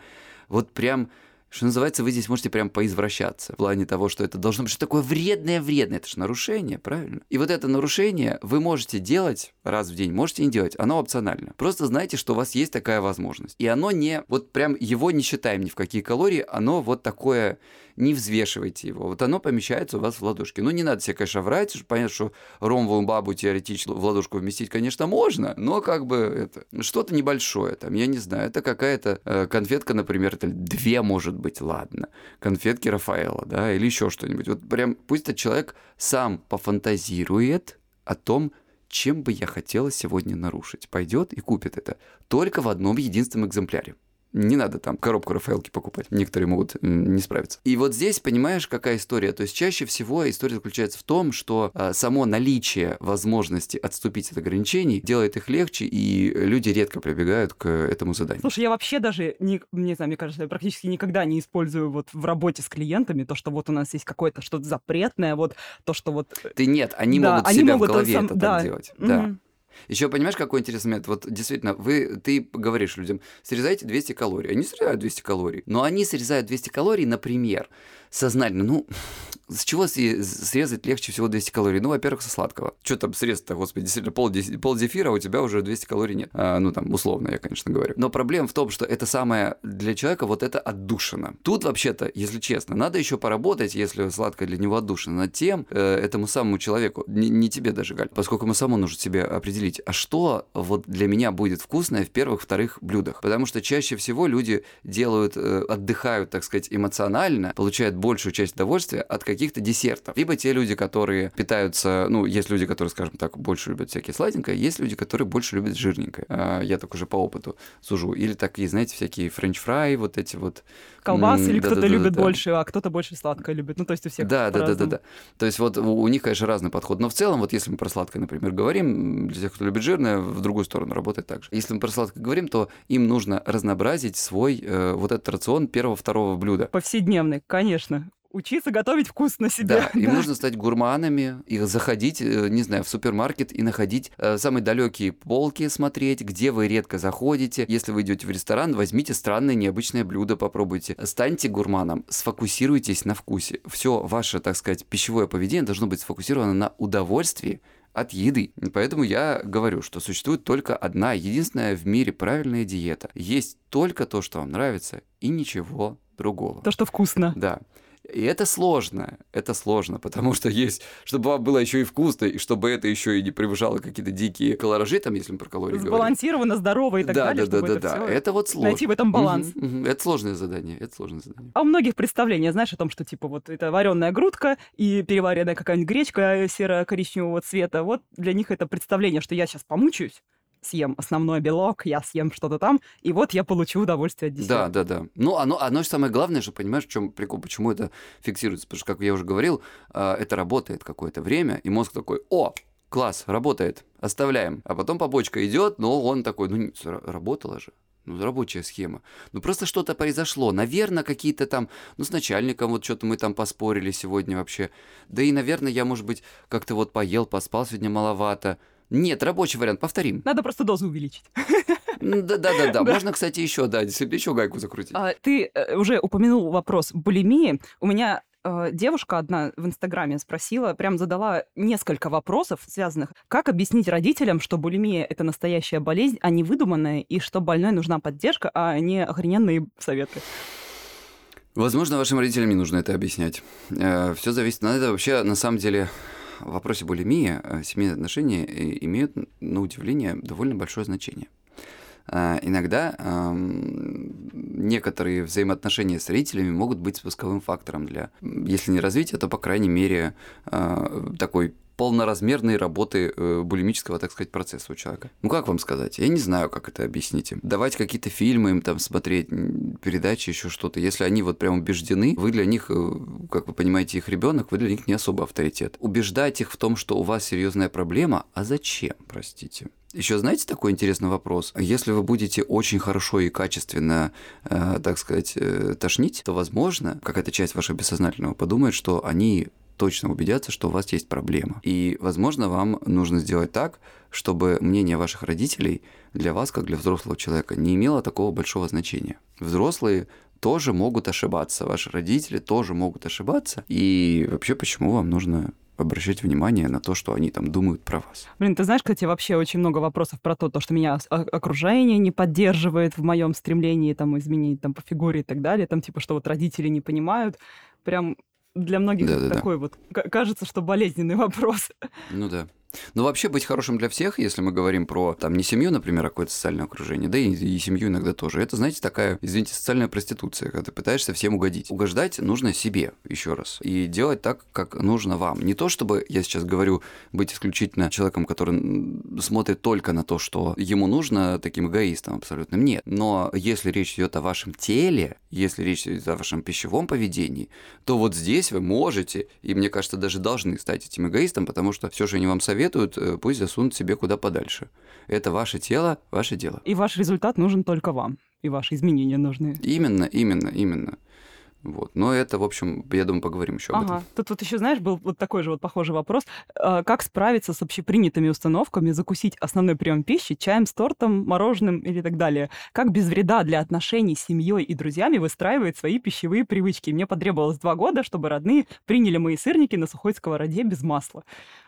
вот прям что называется, вы здесь можете прям поизвращаться в плане того, что это должно быть что такое вредное-вредное. Это же нарушение, правильно? И вот это нарушение вы можете делать раз в день, можете не делать, оно опционально. Просто знайте, что у вас есть такая возможность. И оно не, вот прям его не считаем ни в какие калории, оно вот такое, не взвешивайте его. Вот оно помещается у вас в ладошке. Ну, не надо себе, конечно, врать, понятно, что ромовую бабу теоретически в ладошку вместить, конечно, можно, но как бы это, что-то небольшое там, я не знаю, это какая-то э, конфетка, например, это две, может быть, ладно, конфетки Рафаэла, да, или еще что-нибудь. Вот прям пусть этот человек сам пофантазирует о том, чем бы я хотела сегодня нарушить. Пойдет и купит это. Только в одном единственном экземпляре. Не надо там коробку Рафаэлки покупать. Некоторые могут не справиться. И вот здесь, понимаешь, какая история? То есть чаще всего история заключается в том, что а, само наличие возможности отступить от ограничений делает их легче, и люди редко прибегают к этому заданию. Слушай, я вообще даже, не, не знаю, мне кажется, я практически никогда не использую вот в работе с клиентами то, что вот у нас есть какое-то что-то запретное, вот то, что вот... э, Ты нет, они Да, могут они себя могут в голове сам- это да. так делать. Да. Еще понимаешь, какой интересный момент? Вот действительно, вы, ты говоришь людям, срезайте 200 калорий. Они срезают 200 калорий. Но они срезают 200 калорий, например, сознательно. Ну, с чего сре- срезать легче всего 200 калорий? Ну, во-первых, со сладкого. Что там срезать-то, господи, действительно, пол, пол зефира, у тебя уже 200 калорий нет. А, ну, там, условно, я, конечно, говорю. Но проблема в том, что это самое для человека вот это отдушина. Тут, вообще-то, если честно, надо еще поработать, если сладкое для него отдушина, над тем, э, этому самому человеку, не, не тебе даже, Галь, поскольку ему самому нужно себе определить, а что вот для меня будет вкусное в первых, вторых блюдах. Потому что чаще всего люди делают, э, отдыхают, так сказать, эмоционально, получают большую часть удовольствия от каких-то десертов. Либо те люди, которые питаются, ну, есть люди, которые, скажем так, больше любят всякие сладенькое, есть люди, которые больше любят жирненькое. А, Я так уже по опыту сужу. Или такие, знаете, всякие french fry, вот эти вот. Колбасы или кто-то любит больше, а кто-то больше сладкое любит. Ну, то есть у всех Да, да, да, да, да. То есть вот у у них, конечно, разный подход. Но в целом, вот если мы про сладкое, например, говорим, для тех, кто любит жирное, в другую сторону работает так же. Если мы про сладкое говорим, то им нужно разнообразить свой э, вот этот рацион первого-второго блюда. Повседневный, конечно. Учиться готовить вкусно себе. Да, им нужно стать гурманами, их заходить, э, не знаю, в супермаркет и находить э, самые далекие полки, смотреть, где вы редко заходите. Если вы идете в ресторан, возьмите странное необычное блюдо, попробуйте. Станьте гурманом, сфокусируйтесь на вкусе. Все ваше, так сказать, пищевое поведение должно быть сфокусировано на удовольствии от еды. Поэтому я говорю, что существует только одна, единственная в мире правильная диета. Есть только то, что вам нравится, и ничего другого. То, что вкусно. Да. И это сложно, это сложно, потому что есть, чтобы вам было еще и вкусно, и чтобы это еще и не превышало какие-то дикие калоражи, там, если мы про калории говорим. Сбалансированно, здорово и так да, далее, да, да, да, это да. Это вот сложно. найти в этом баланс. Мгм, мгм. Это сложное задание, это сложное задание. А у многих представления, знаешь, о том, что типа вот это вареная грудка и переваренная какая-нибудь гречка серо-коричневого цвета. Вот для них это представление, что я сейчас помучаюсь, съем основной белок, я съем что-то там, и вот я получу удовольствие от Да, десерта. да, да. Ну, оно, оно же самое главное, что понимаешь, в чем прикол, почему это фиксируется. Потому что, как я уже говорил, а, это работает какое-то время, и мозг такой, о, класс, работает, оставляем. А потом побочка идет, но он такой, ну, работала же. Ну, рабочая схема. Ну, просто что-то произошло. Наверное, какие-то там, ну, с начальником вот что-то мы там поспорили сегодня вообще. Да и, наверное, я, может быть, как-то вот поел, поспал сегодня маловато. Нет, рабочий вариант, повторим. Надо просто дозу увеличить. Да-да-да, Да. можно, кстати, еще, да, действительно, еще гайку закрутить. А, ты э, уже упомянул вопрос булимии. У меня э, девушка одна в Инстаграме спросила, прям задала несколько вопросов, связанных, как объяснить родителям, что булимия — это настоящая болезнь, а не выдуманная, и что больной нужна поддержка, а не охрененные советы. Возможно, вашим родителям не нужно это объяснять. Все зависит. На это вообще, на самом деле, в вопросе булимии э, семейные отношения э, имеют, на удивление, довольно большое значение. Э, Иногда эм, некоторые взаимоотношения с родителями могут быть спусковым фактором для, если не развития, то, по крайней мере, такой полноразмерной работы э, булимического, так сказать, процесса у человека. Ну, как вам сказать? Я не знаю, как это объяснить им. Давать какие-то фильмы им там смотреть, передачи, еще что-то. Если они вот прям убеждены, вы для них, э, как вы понимаете, их ребенок, вы для них не особо авторитет. Убеждать их в том, что у вас серьезная проблема, а зачем, простите? Еще знаете такой интересный вопрос? Если вы будете очень хорошо и качественно, э, так сказать, э, тошнить, то, возможно, какая-то часть вашего бессознательного подумает, что они точно убедятся, что у вас есть проблема. И, возможно, вам нужно сделать так, чтобы мнение ваших родителей для вас, как для взрослого человека, не имело такого большого значения. Взрослые тоже могут ошибаться, ваши родители тоже могут ошибаться. И вообще, почему вам нужно обращать внимание на то, что они там думают про вас? Блин, ты знаешь, кстати, вообще очень много вопросов про то, то что меня окружение не поддерживает в моем стремлении там изменить там по фигуре и так далее, там типа, что вот родители не понимают. Прям для многих Да-да-да. такой вот, к- кажется, что болезненный вопрос. Ну да. Но вообще быть хорошим для всех, если мы говорим про, там, не семью, например, а какое-то социальное окружение, да и, и семью иногда тоже. Это, знаете, такая, извините, социальная проституция, когда ты пытаешься всем угодить. Угождать нужно себе, еще раз, и делать так, как нужно вам. Не то, чтобы я сейчас говорю быть исключительно человеком, который смотрит только на то, что ему нужно, таким эгоистом абсолютным. Нет. Но если речь идет о вашем теле, если речь идет о вашем пищевом поведении, то вот здесь вы можете, и мне кажется, даже должны стать этим эгоистом, потому что все, что они вам советуют, э, пусть засунут себе куда подальше. Это ваше тело, ваше дело. И ваш результат нужен только вам, и ваши изменения нужны. Именно, именно, именно. Вот. Но это, в общем, я думаю, поговорим еще об Ага. этом. Тут вот еще, знаешь, был вот такой же вот похожий вопрос. А, Как справиться с общепринятыми установками, закусить основной прием пищи чаем с тортом, мороженым или так далее? Как без вреда для отношений с семьей и друзьями выстраивать свои пищевые привычки? Мне потребовалось два года, чтобы родные приняли мои сырники на сухой сковороде без масла.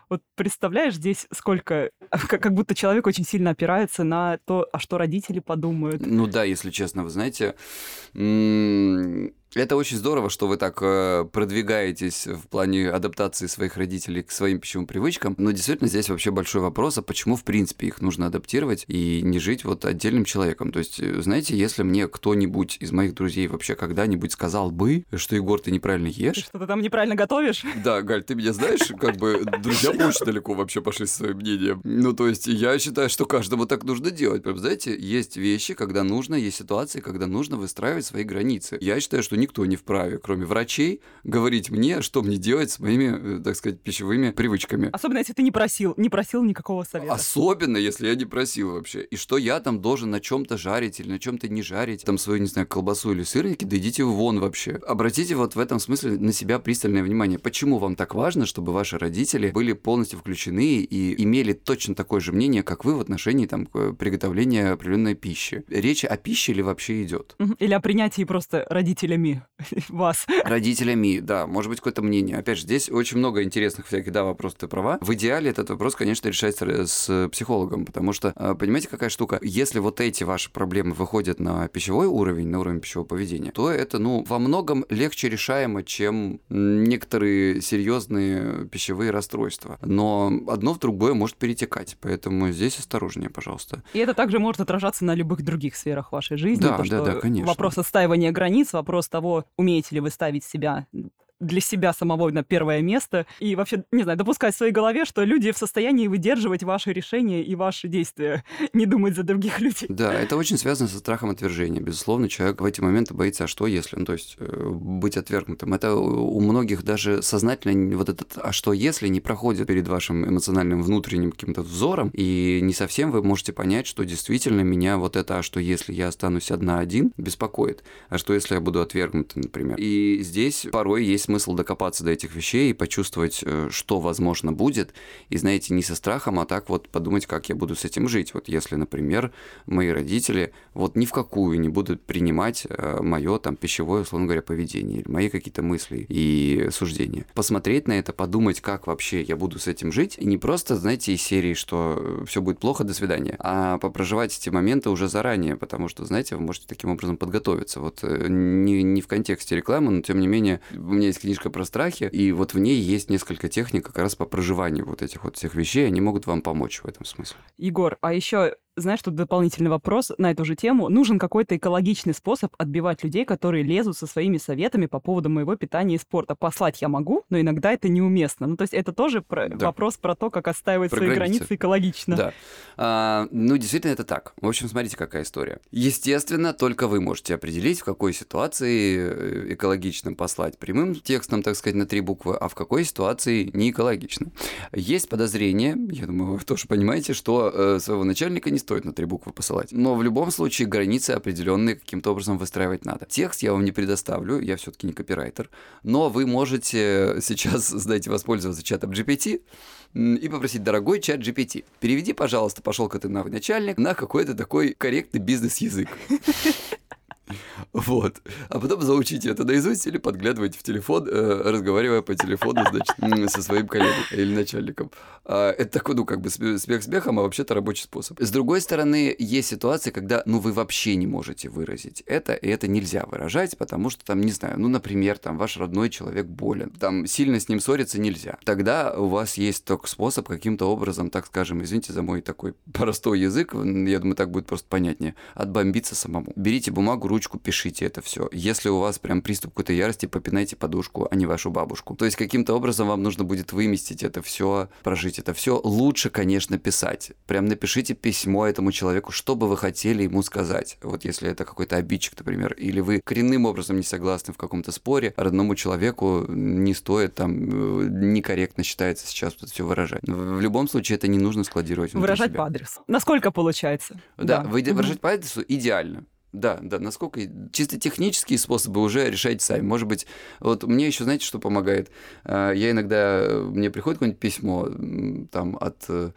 Вот представляешь, здесь сколько... Как будто человек очень сильно опирается на то, а что родители подумают. Ну да, если честно, вы знаете, это очень здорово, что вы так э, продвигаетесь в плане адаптации своих родителей к своим пищевым привычкам. Но действительно здесь вообще большой вопрос, а почему в принципе их нужно адаптировать и не жить вот отдельным человеком. То есть, э, знаете, если мне кто-нибудь из моих друзей вообще когда-нибудь сказал бы, что Егор, ты неправильно Ты ешь, что-то там неправильно готовишь? да, Галь, ты меня знаешь, как бы друзья очень далеко вообще пошли со своим мнением. Ну, то есть, я считаю, что каждому так нужно делать. Прям, знаете, есть вещи, когда нужно, есть ситуации, когда нужно выстраивать свои границы. Я считаю, что никто не вправе, кроме врачей, говорить мне, что мне делать с моими, э, так сказать, пищевыми привычками. Особенно, если ты не просил, не просил никакого совета. Особенно, если я не просил вообще. И что я там должен на чем-то жарить или на чем-то не жарить, там свою, не знаю, колбасу или сырники, да идите вон вообще. Обратите вот в этом смысле на себя пристальное внимание. Почему вам так важно, чтобы ваши родители были полностью включены и имели точно такое же мнение, как вы в отношении там приготовления определенной пищи? Речь о пище или вообще идет? Или о принятии просто родителями вас. Родителями, да, может быть, какое-то мнение. Опять же, здесь очень много интересных всяких, да, вопросов, ты права. В идеале этот вопрос, конечно, решается с психологом, потому что, а, понимаете, какая штука? Если вот эти ваши проблемы выходят на пищевой уровень, на уровень пищевого поведения, то это, ну, во многом легче решаемо, чем некоторые серьезные пищевые расстройства. Но одно в другое может перетекать, поэтому здесь осторожнее, пожалуйста. И это также может отражаться на любых других сферах вашей жизни. Да, то, да, да, конечно. Вопрос отстаивания границ, вопрос того, умеете ли вы ставить себя для себя самого на первое место и вообще, не знаю, допускать в своей голове, что люди в состоянии выдерживать ваши решения и ваши действия, не думать за других людей. Да, это очень связано со страхом отвержения. Безусловно, человек в эти моменты боится, а что если? Ну, то есть э, быть отвергнутым. Это у многих даже сознательно вот этот «а что если» не проходит перед вашим эмоциональным внутренним каким-то взором, и не совсем вы можете понять, что действительно меня вот это «а что если я останусь одна-один» беспокоит. А что если я буду отвергнут, например? И здесь порой есть смысл докопаться до этих вещей и почувствовать, э, что возможно будет, и, знаете, не со страхом, а так вот подумать, как я буду с этим жить. Вот если, например, мои родители вот ни в какую не будут принимать мое там пищевое, условно говоря, поведение или мои какие-то мысли и суждения. Посмотреть на это, подумать, как вообще я буду с этим жить, и не просто, знаете, из серии, что все будет плохо, до свидания, а попроживать эти моменты уже заранее, потому что, знаете, вы можете таким образом подготовиться. Вот э, не, не в контексте рекламы, но тем не менее, у меня есть книжка про страхи, и вот в ней есть несколько техник как раз по проживанию вот этих вот всех вещей, они могут вам помочь в этом смысле. Егор, а еще знаешь, тут дополнительный вопрос на эту же тему. Нужен какой-то экологичный способ отбивать людей, которые лезут со своими советами по поводу моего питания и спорта. Послать я могу, но иногда это неуместно. Ну, то есть это тоже про- Да. вопрос про то, как отстаивать Про свои границы. границы экологично. Да. А, ну, действительно, это так. В общем, смотрите, какая история. Естественно, только вы можете определить, в какой ситуации э, экологично послать прямым текстом, так сказать, на три буквы, а в какой ситуации не экологично. Есть подозрение, я думаю, вы тоже понимаете, что э, своего начальника не стоит на три буквы посылать. Но в любом случае границы определенные каким-то образом выстраивать надо. Текст я вам не предоставлю, я все-таки не копирайтер, но вы можете сейчас, знаете, воспользоваться чатом GPT, и попросить, дорогой чат GPT, переведи, пожалуйста, пошел-ка ты на начальник, на какой-то такой корректный бизнес-язык. Вот. А потом заучите это наизусть или подглядывайте в телефон, э, разговаривая по телефону, значит, со своим коллегой или начальником. А, это такой, ну, как бы смех смехом, а вообще-то рабочий способ. С другой стороны, есть ситуации, когда, ну, вы вообще не можете выразить это, и это нельзя выражать, потому что там, не знаю, ну, например, там ваш родной человек болен, там сильно с ним ссориться нельзя. Тогда у вас есть только способ каким-то образом, так скажем, извините за мой такой простой язык, я думаю, так будет просто понятнее, отбомбиться самому. Берите бумагу, ручку, пишите это все. Если у вас прям приступ какой-то ярости, попинайте подушку, а не вашу бабушку. То есть каким-то образом вам нужно будет выместить это все, прожить это все. Лучше, конечно, писать. Прям напишите письмо этому человеку, что бы вы хотели ему сказать. Вот если это какой-то обидчик, например, или вы коренным образом не согласны в каком-то споре, родному человеку не стоит там э, некорректно считается сейчас это все выражать. В любом случае это не нужно складировать Выражать себя. по адресу. Насколько получается? Да, Да. вы- выражать по адресу идеально. Да, да, насколько чисто технические способы уже решайте сами. Может быть, вот мне еще, знаете, что помогает? Э, Я иногда, э, мне приходит какое-нибудь письмо там от э,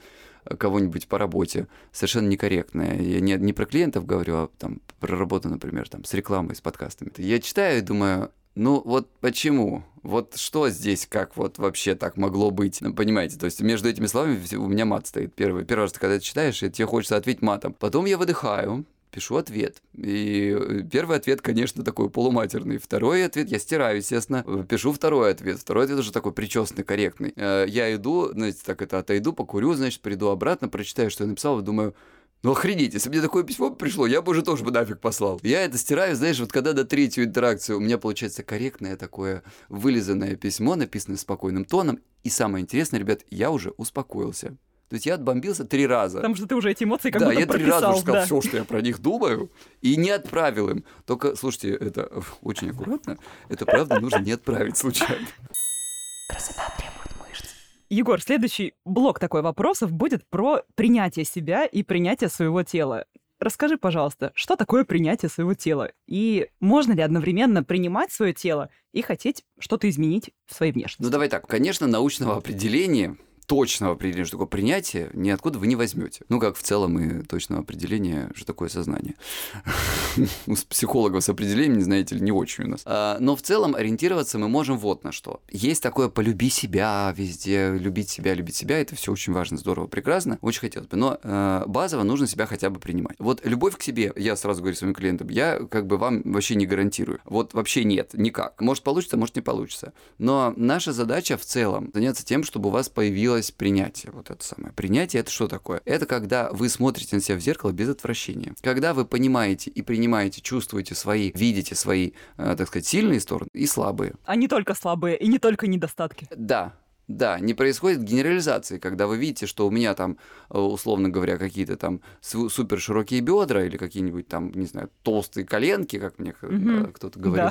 кого-нибудь по работе, совершенно некорректное. Я не, не про клиентов говорю, а там про работу, например, там с рекламой, с подкастами. Я читаю и думаю, ну вот почему? Вот что здесь, как вот вообще так могло быть? Ну, Понимаете, то есть между этими словами у меня мат стоит. Первый, первый раз, ты когда это читаешь, и тебе хочется ответить матом. Потом я выдыхаю, пишу ответ. И э, первый ответ, конечно, такой полуматерный. Второй ответ я стираю, естественно. Э, Пишу второй ответ. Второй ответ уже такой причесанный, корректный. Э, Я иду, знаете, так это отойду, покурю, значит, приду обратно, прочитаю, что я написал, и думаю, ну охренеть, если бы мне такое письмо пришло, я бы уже тоже бы нафиг послал. Я это стираю, знаешь, вот когда до третью интеракцию у меня получается корректное такое вылизанное письмо, написанное спокойным тоном. И самое интересное, ребят, я уже успокоился. То есть я отбомбился три раза. Потому что ты уже эти эмоции как да, будто я три раза уже сказал да. все, что я про них думаю, и не отправил им. Только, слушайте, это очень аккуратно. Это правда нужно не отправить случайно. Красота требует мышц. Егор, следующий блок такой вопросов будет про принятие себя и принятие своего тела. Расскажи, пожалуйста, что такое принятие своего тела? И можно ли одновременно принимать свое тело и хотеть что-то изменить в своей внешности? Ну давай так, конечно, научного определения точного определения, что такое принятие, ниоткуда вы не возьмете. Ну, как в целом и точного определения, что такое сознание. У психологов с определением, знаете ли, не очень у нас. А, Но в целом ориентироваться мы можем вот на что. Есть такое «полюби себя» везде, любить себя, любить себя, это все очень важно, здорово, прекрасно, очень хотелось бы. Но э, базово нужно себя хотя бы принимать. Вот любовь к себе, я сразу говорю своим клиентам, я как бы вам вообще не гарантирую. Вот вообще нет, никак. Может получится, может не получится. Но наша задача в целом заняться тем, чтобы у вас появилось принятие. Вот это самое. Принятие это что такое? Это когда вы смотрите на себя в зеркало без отвращения. Когда вы понимаете и принимаете, чувствуете свои, видите свои, э, так сказать, сильные стороны и слабые. А не только слабые и не только недостатки. Да, да, не происходит генерализации, когда вы видите, что у меня там, э, условно говоря, какие-то там су- супер широкие бедра или какие-нибудь там, не знаю, толстые коленки, как мне Мгм. кто-то говорил.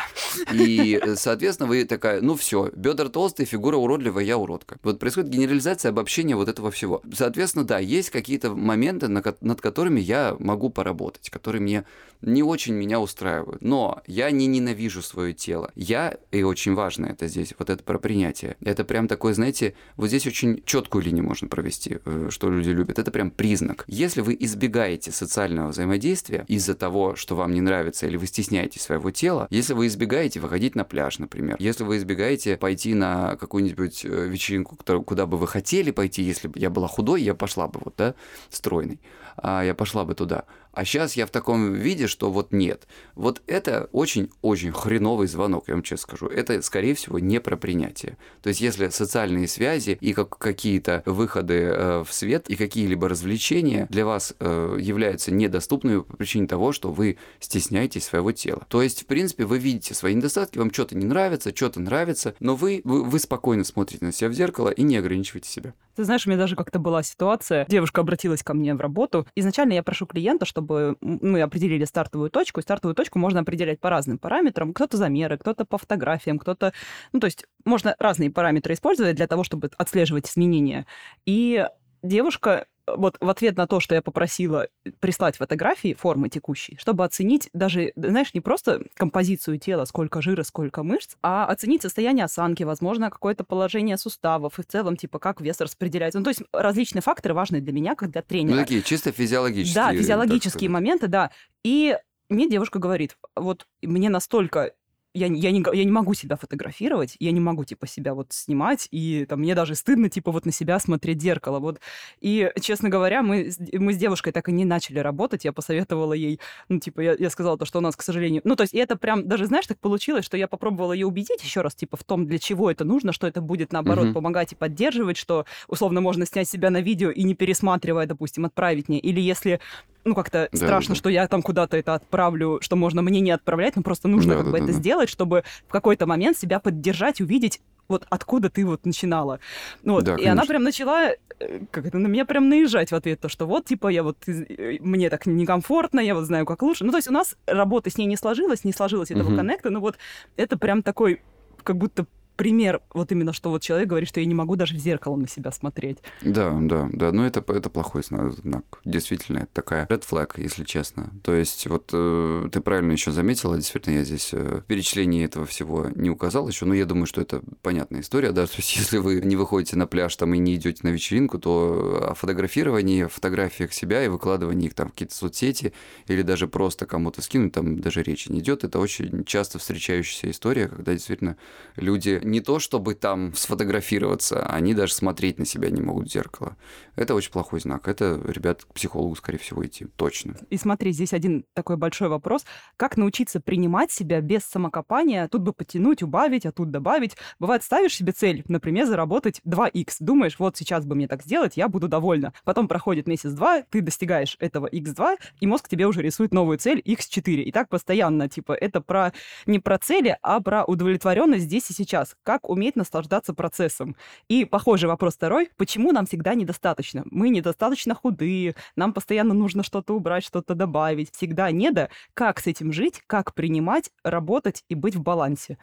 И, э, соответственно, вы такая, ну все, бедра толстые, фигура уродливая, я уродка. Вот происходит генерализация, обобщение вот этого всего. Соответственно, да, есть какие-то моменты, над которыми я могу поработать, которые мне не очень меня устраивают. Но я не ненавижу свое тело. Я, и очень важно это здесь, вот это про принятие. Это прям такой, знаете, вот здесь очень четкую линию можно провести, э, что люди любят. Это прям признак. Если вы избегаете социального взаимодействия из-за того, что вам не нравится, или вы стесняетесь своего тела, если вы избегаете выходить на пляж, например, если вы избегаете пойти на какую-нибудь э, вечеринку, куда бы вы хотели пойти, если бы я была худой, я пошла бы вот, да, стройной, а я пошла бы туда. А сейчас я в таком виде, что вот нет. Вот это очень-очень хреновый звонок, я вам честно скажу. Это, скорее всего, не про принятие. То есть, если социальные связи и как какие-то выходы э, в свет и какие-либо развлечения для вас э, являются недоступными по причине того, что вы стесняетесь своего тела. То есть, в принципе, вы видите свои недостатки, вам что-то не нравится, что-то нравится, но вы, вы, вы спокойно смотрите на себя в зеркало и не ограничиваете себя. Ты знаешь, у меня даже как-то была ситуация. Девушка обратилась ко мне в работу. Изначально я прошу клиента, чтобы мы определили стартовую точку. И стартовую точку можно определять по разным параметрам. Кто-то замеры, кто-то по фотографиям, кто-то... Ну, то есть можно разные параметры использовать для того, чтобы отслеживать изменения. И девушка вот в ответ на то, что я попросила прислать фотографии формы текущей, чтобы оценить даже, знаешь, не просто композицию тела, сколько жира, сколько мышц, а оценить состояние осанки, возможно, какое-то положение суставов и в целом, типа, как вес распределяется. Ну, то есть различные факторы важные для меня, как для Ну, тренера. такие чисто физиологические. Да, физиологические моменты, да. И мне девушка говорит, вот мне настолько я, я, не, я не могу себя фотографировать, я не могу, типа, себя вот снимать, и там мне даже стыдно, типа, вот на себя смотреть в зеркало, вот. И, честно говоря, мы, мы с девушкой так и не начали работать, я посоветовала ей, ну, типа, я, я сказала то, что у нас, к сожалению... Ну, то есть, это прям, даже, знаешь, так получилось, что я попробовала ее убедить еще раз, типа, в том, для чего это нужно, что это будет, наоборот, mm-hmm. помогать и поддерживать, что, условно, можно снять себя на видео и не пересматривая, допустим, отправить мне. Или если ну, как-то да, страшно, да. что я там куда-то это отправлю, что можно мне не отправлять, но просто нужно да, как да, бы да, это да. сделать, чтобы в какой-то момент себя поддержать, увидеть, вот откуда ты вот начинала. Ну, вот. Да, и она прям начала, э, как это, на меня прям наезжать в ответ, то, что вот, типа, я вот, э, мне так некомфортно, я вот знаю, как лучше. Ну, то есть у нас работа с ней не сложилась, не сложилось этого угу. коннекта, но вот это прям такой как будто пример вот именно, что вот человек говорит, что я не могу даже в зеркало на себя смотреть. Да, да, да, но это, это плохой знак. Действительно, это такая red flag, если честно. То есть вот э, ты правильно еще заметила, действительно, я здесь э, в перечислении этого всего не указал еще, но я думаю, что это понятная история, да, то есть если вы не выходите на пляж там и не идете на вечеринку, то о фотографировании, фотографиях себя и выкладывании их там в какие-то соцсети или даже просто кому-то скинуть, там даже речи не идет. Это очень часто встречающаяся история, когда действительно люди не то чтобы там сфотографироваться, они даже смотреть на себя не могут в зеркало. Это очень плохой знак. Это, ребят, к психологу, скорее всего, идти. Точно. И смотри, здесь один такой большой вопрос. Как научиться принимать себя без самокопания? Тут бы потянуть, убавить, а тут добавить. Бывает, ставишь себе цель, например, заработать 2х. Думаешь, вот сейчас бы мне так сделать, я буду довольна. Потом проходит месяц-два, ты достигаешь этого x2, и мозг тебе уже рисует новую цель x4. И так постоянно, типа, это про не про цели, а про удовлетворенность здесь и сейчас как уметь наслаждаться процессом. И похожий вопрос второй, почему нам всегда недостаточно? Мы недостаточно худые, нам постоянно нужно что-то убрать, что-то добавить, всегда недо. Как с этим жить, как принимать, работать и быть в балансе?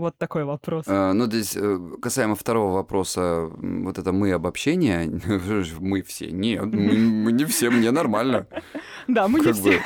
Вот такой вопрос. А, ну, здесь э, касаемо второго вопроса, вот это мы обобщение, мы все. Нет, мы не все, мне нормально. Да, мы не все.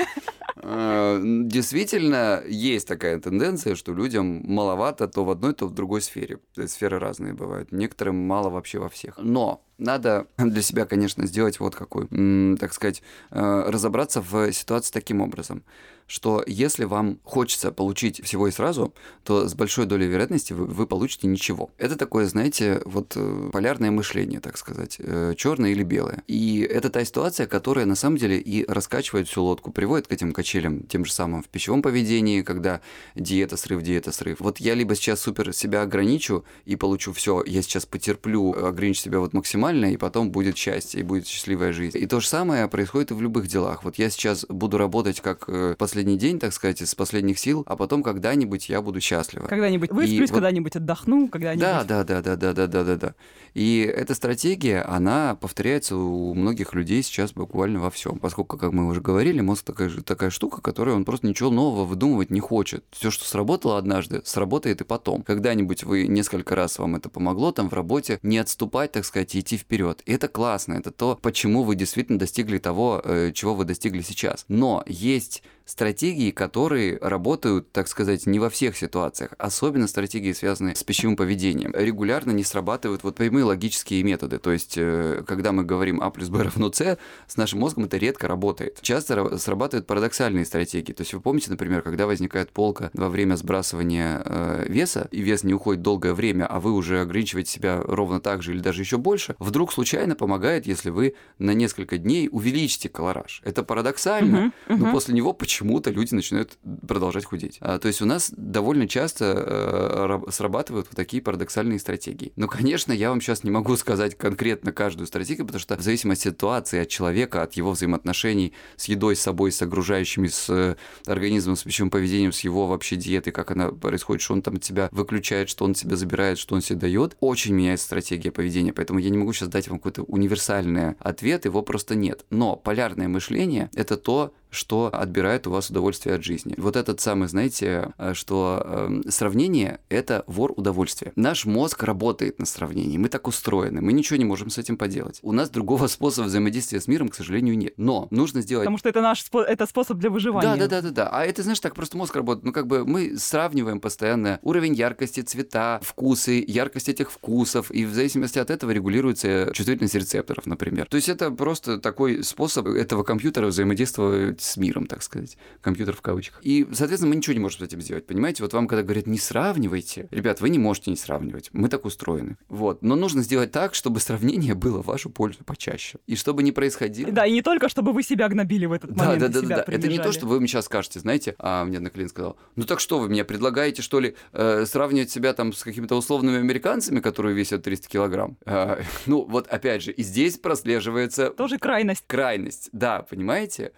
Э, действительно, есть такая тенденция, что людям маловато то в одной, то в другой сфере. Сферы разные бывают. Некоторым мало вообще во всех. Но надо для себя, конечно, сделать вот какой, так сказать, э, разобраться в ситуации таким образом что если вам хочется получить всего и сразу, то с большой долей вероятности вы, вы получите ничего. Это такое, знаете, вот э, полярное мышление, так сказать, э, черное или белое. И это та ситуация, которая на самом деле и раскачивает всю лодку, приводит к этим качелям, тем же самым в пищевом поведении, когда диета, срыв, диета, срыв. Вот я либо сейчас супер себя ограничу и получу все, я сейчас потерплю, ограничу себя вот максимально, и потом будет счастье, и будет счастливая жизнь. И то же самое происходит и в любых делах. Вот я сейчас буду работать как э, последний день, так сказать, из последних сил, а потом когда-нибудь я буду счастлива. Когда-нибудь высплюсь, вот... когда-нибудь отдохну, когда-нибудь... Да, да, да, да, да, да, да, да, да. И эта стратегия, она повторяется у многих людей сейчас буквально во всем, поскольку, как мы уже говорили, мозг такая, такая штука, которая он просто ничего нового выдумывать не хочет. Все, что сработало однажды, сработает и потом. Когда-нибудь вы несколько раз вам это помогло там в работе, не отступать, так сказать, и идти вперед. И это классно, это то, почему вы действительно достигли того, э, чего вы достигли сейчас. Но есть стратегии, которые работают, так сказать, не во всех ситуациях, особенно стратегии, связанные с пищевым поведением. Регулярно не срабатывают вот прямые логические методы. То есть, э, когда мы говорим А плюс Б равно С, с нашим мозгом это редко работает. Часто срабатывают парадоксальные стратегии. То есть, вы помните, например, когда возникает полка во время сбрасывания э, веса, и вес не уходит долгое время, а вы уже ограничиваете себя ровно так же или даже еще больше, вдруг случайно помогает, если вы на несколько дней увеличите колораж. Это парадоксально, uh-huh, uh-huh. но после него почему почему-то люди начинают продолжать худеть. А, то есть у нас довольно часто э, срабатывают вот такие парадоксальные стратегии. Но, конечно, я вам сейчас не могу сказать конкретно каждую стратегию, потому что в зависимости от ситуации, от человека, от его взаимоотношений с едой, с собой, с окружающими, с э, организмом, с пищевым поведением, с его вообще диетой, как она происходит, что он там тебя выключает, что он тебя забирает, что он себе дает, очень меняется стратегия поведения. Поэтому я не могу сейчас дать вам какой-то универсальный ответ, его просто нет. Но полярное мышление – это то, что отбирает у вас удовольствие от жизни. Вот этот самый, знаете, э, что э, сравнение – это вор удовольствия. Наш мозг работает на сравнении, мы так устроены, мы ничего не можем с этим поделать. У нас другого способа взаимодействия с миром, к сожалению, нет. Но нужно сделать... Потому что это наш спо... это способ для выживания. Да, да, да, да, да. А это, знаешь, так просто мозг работает. Ну, как бы мы сравниваем постоянно уровень яркости, цвета, вкусы, яркость этих вкусов, и в зависимости от этого регулируется чувствительность рецепторов, например. То есть это просто такой способ этого компьютера взаимодействовать с миром, так сказать. Компьютер в кавычках. И, соответственно, мы ничего не можем с этим сделать. Понимаете, вот вам когда говорят, не сравнивайте, ребят, вы не можете не сравнивать. Мы так устроены. Вот. Но нужно сделать так, чтобы сравнение было в вашу пользу почаще. И чтобы не происходило... Да, и не только, чтобы вы себя гнобили в этот момент. Да, да, да, да. Это не то, принижали. что вы мне сейчас скажете, знаете, а мне одна клиент сказал, ну так что вы мне предлагаете, что ли, э, сравнивать себя там с какими-то условными американцами, которые весят 300 килограмм? А, ну, вот опять же, и здесь прослеживается Тоже крайность. крайность. Да, понимаете?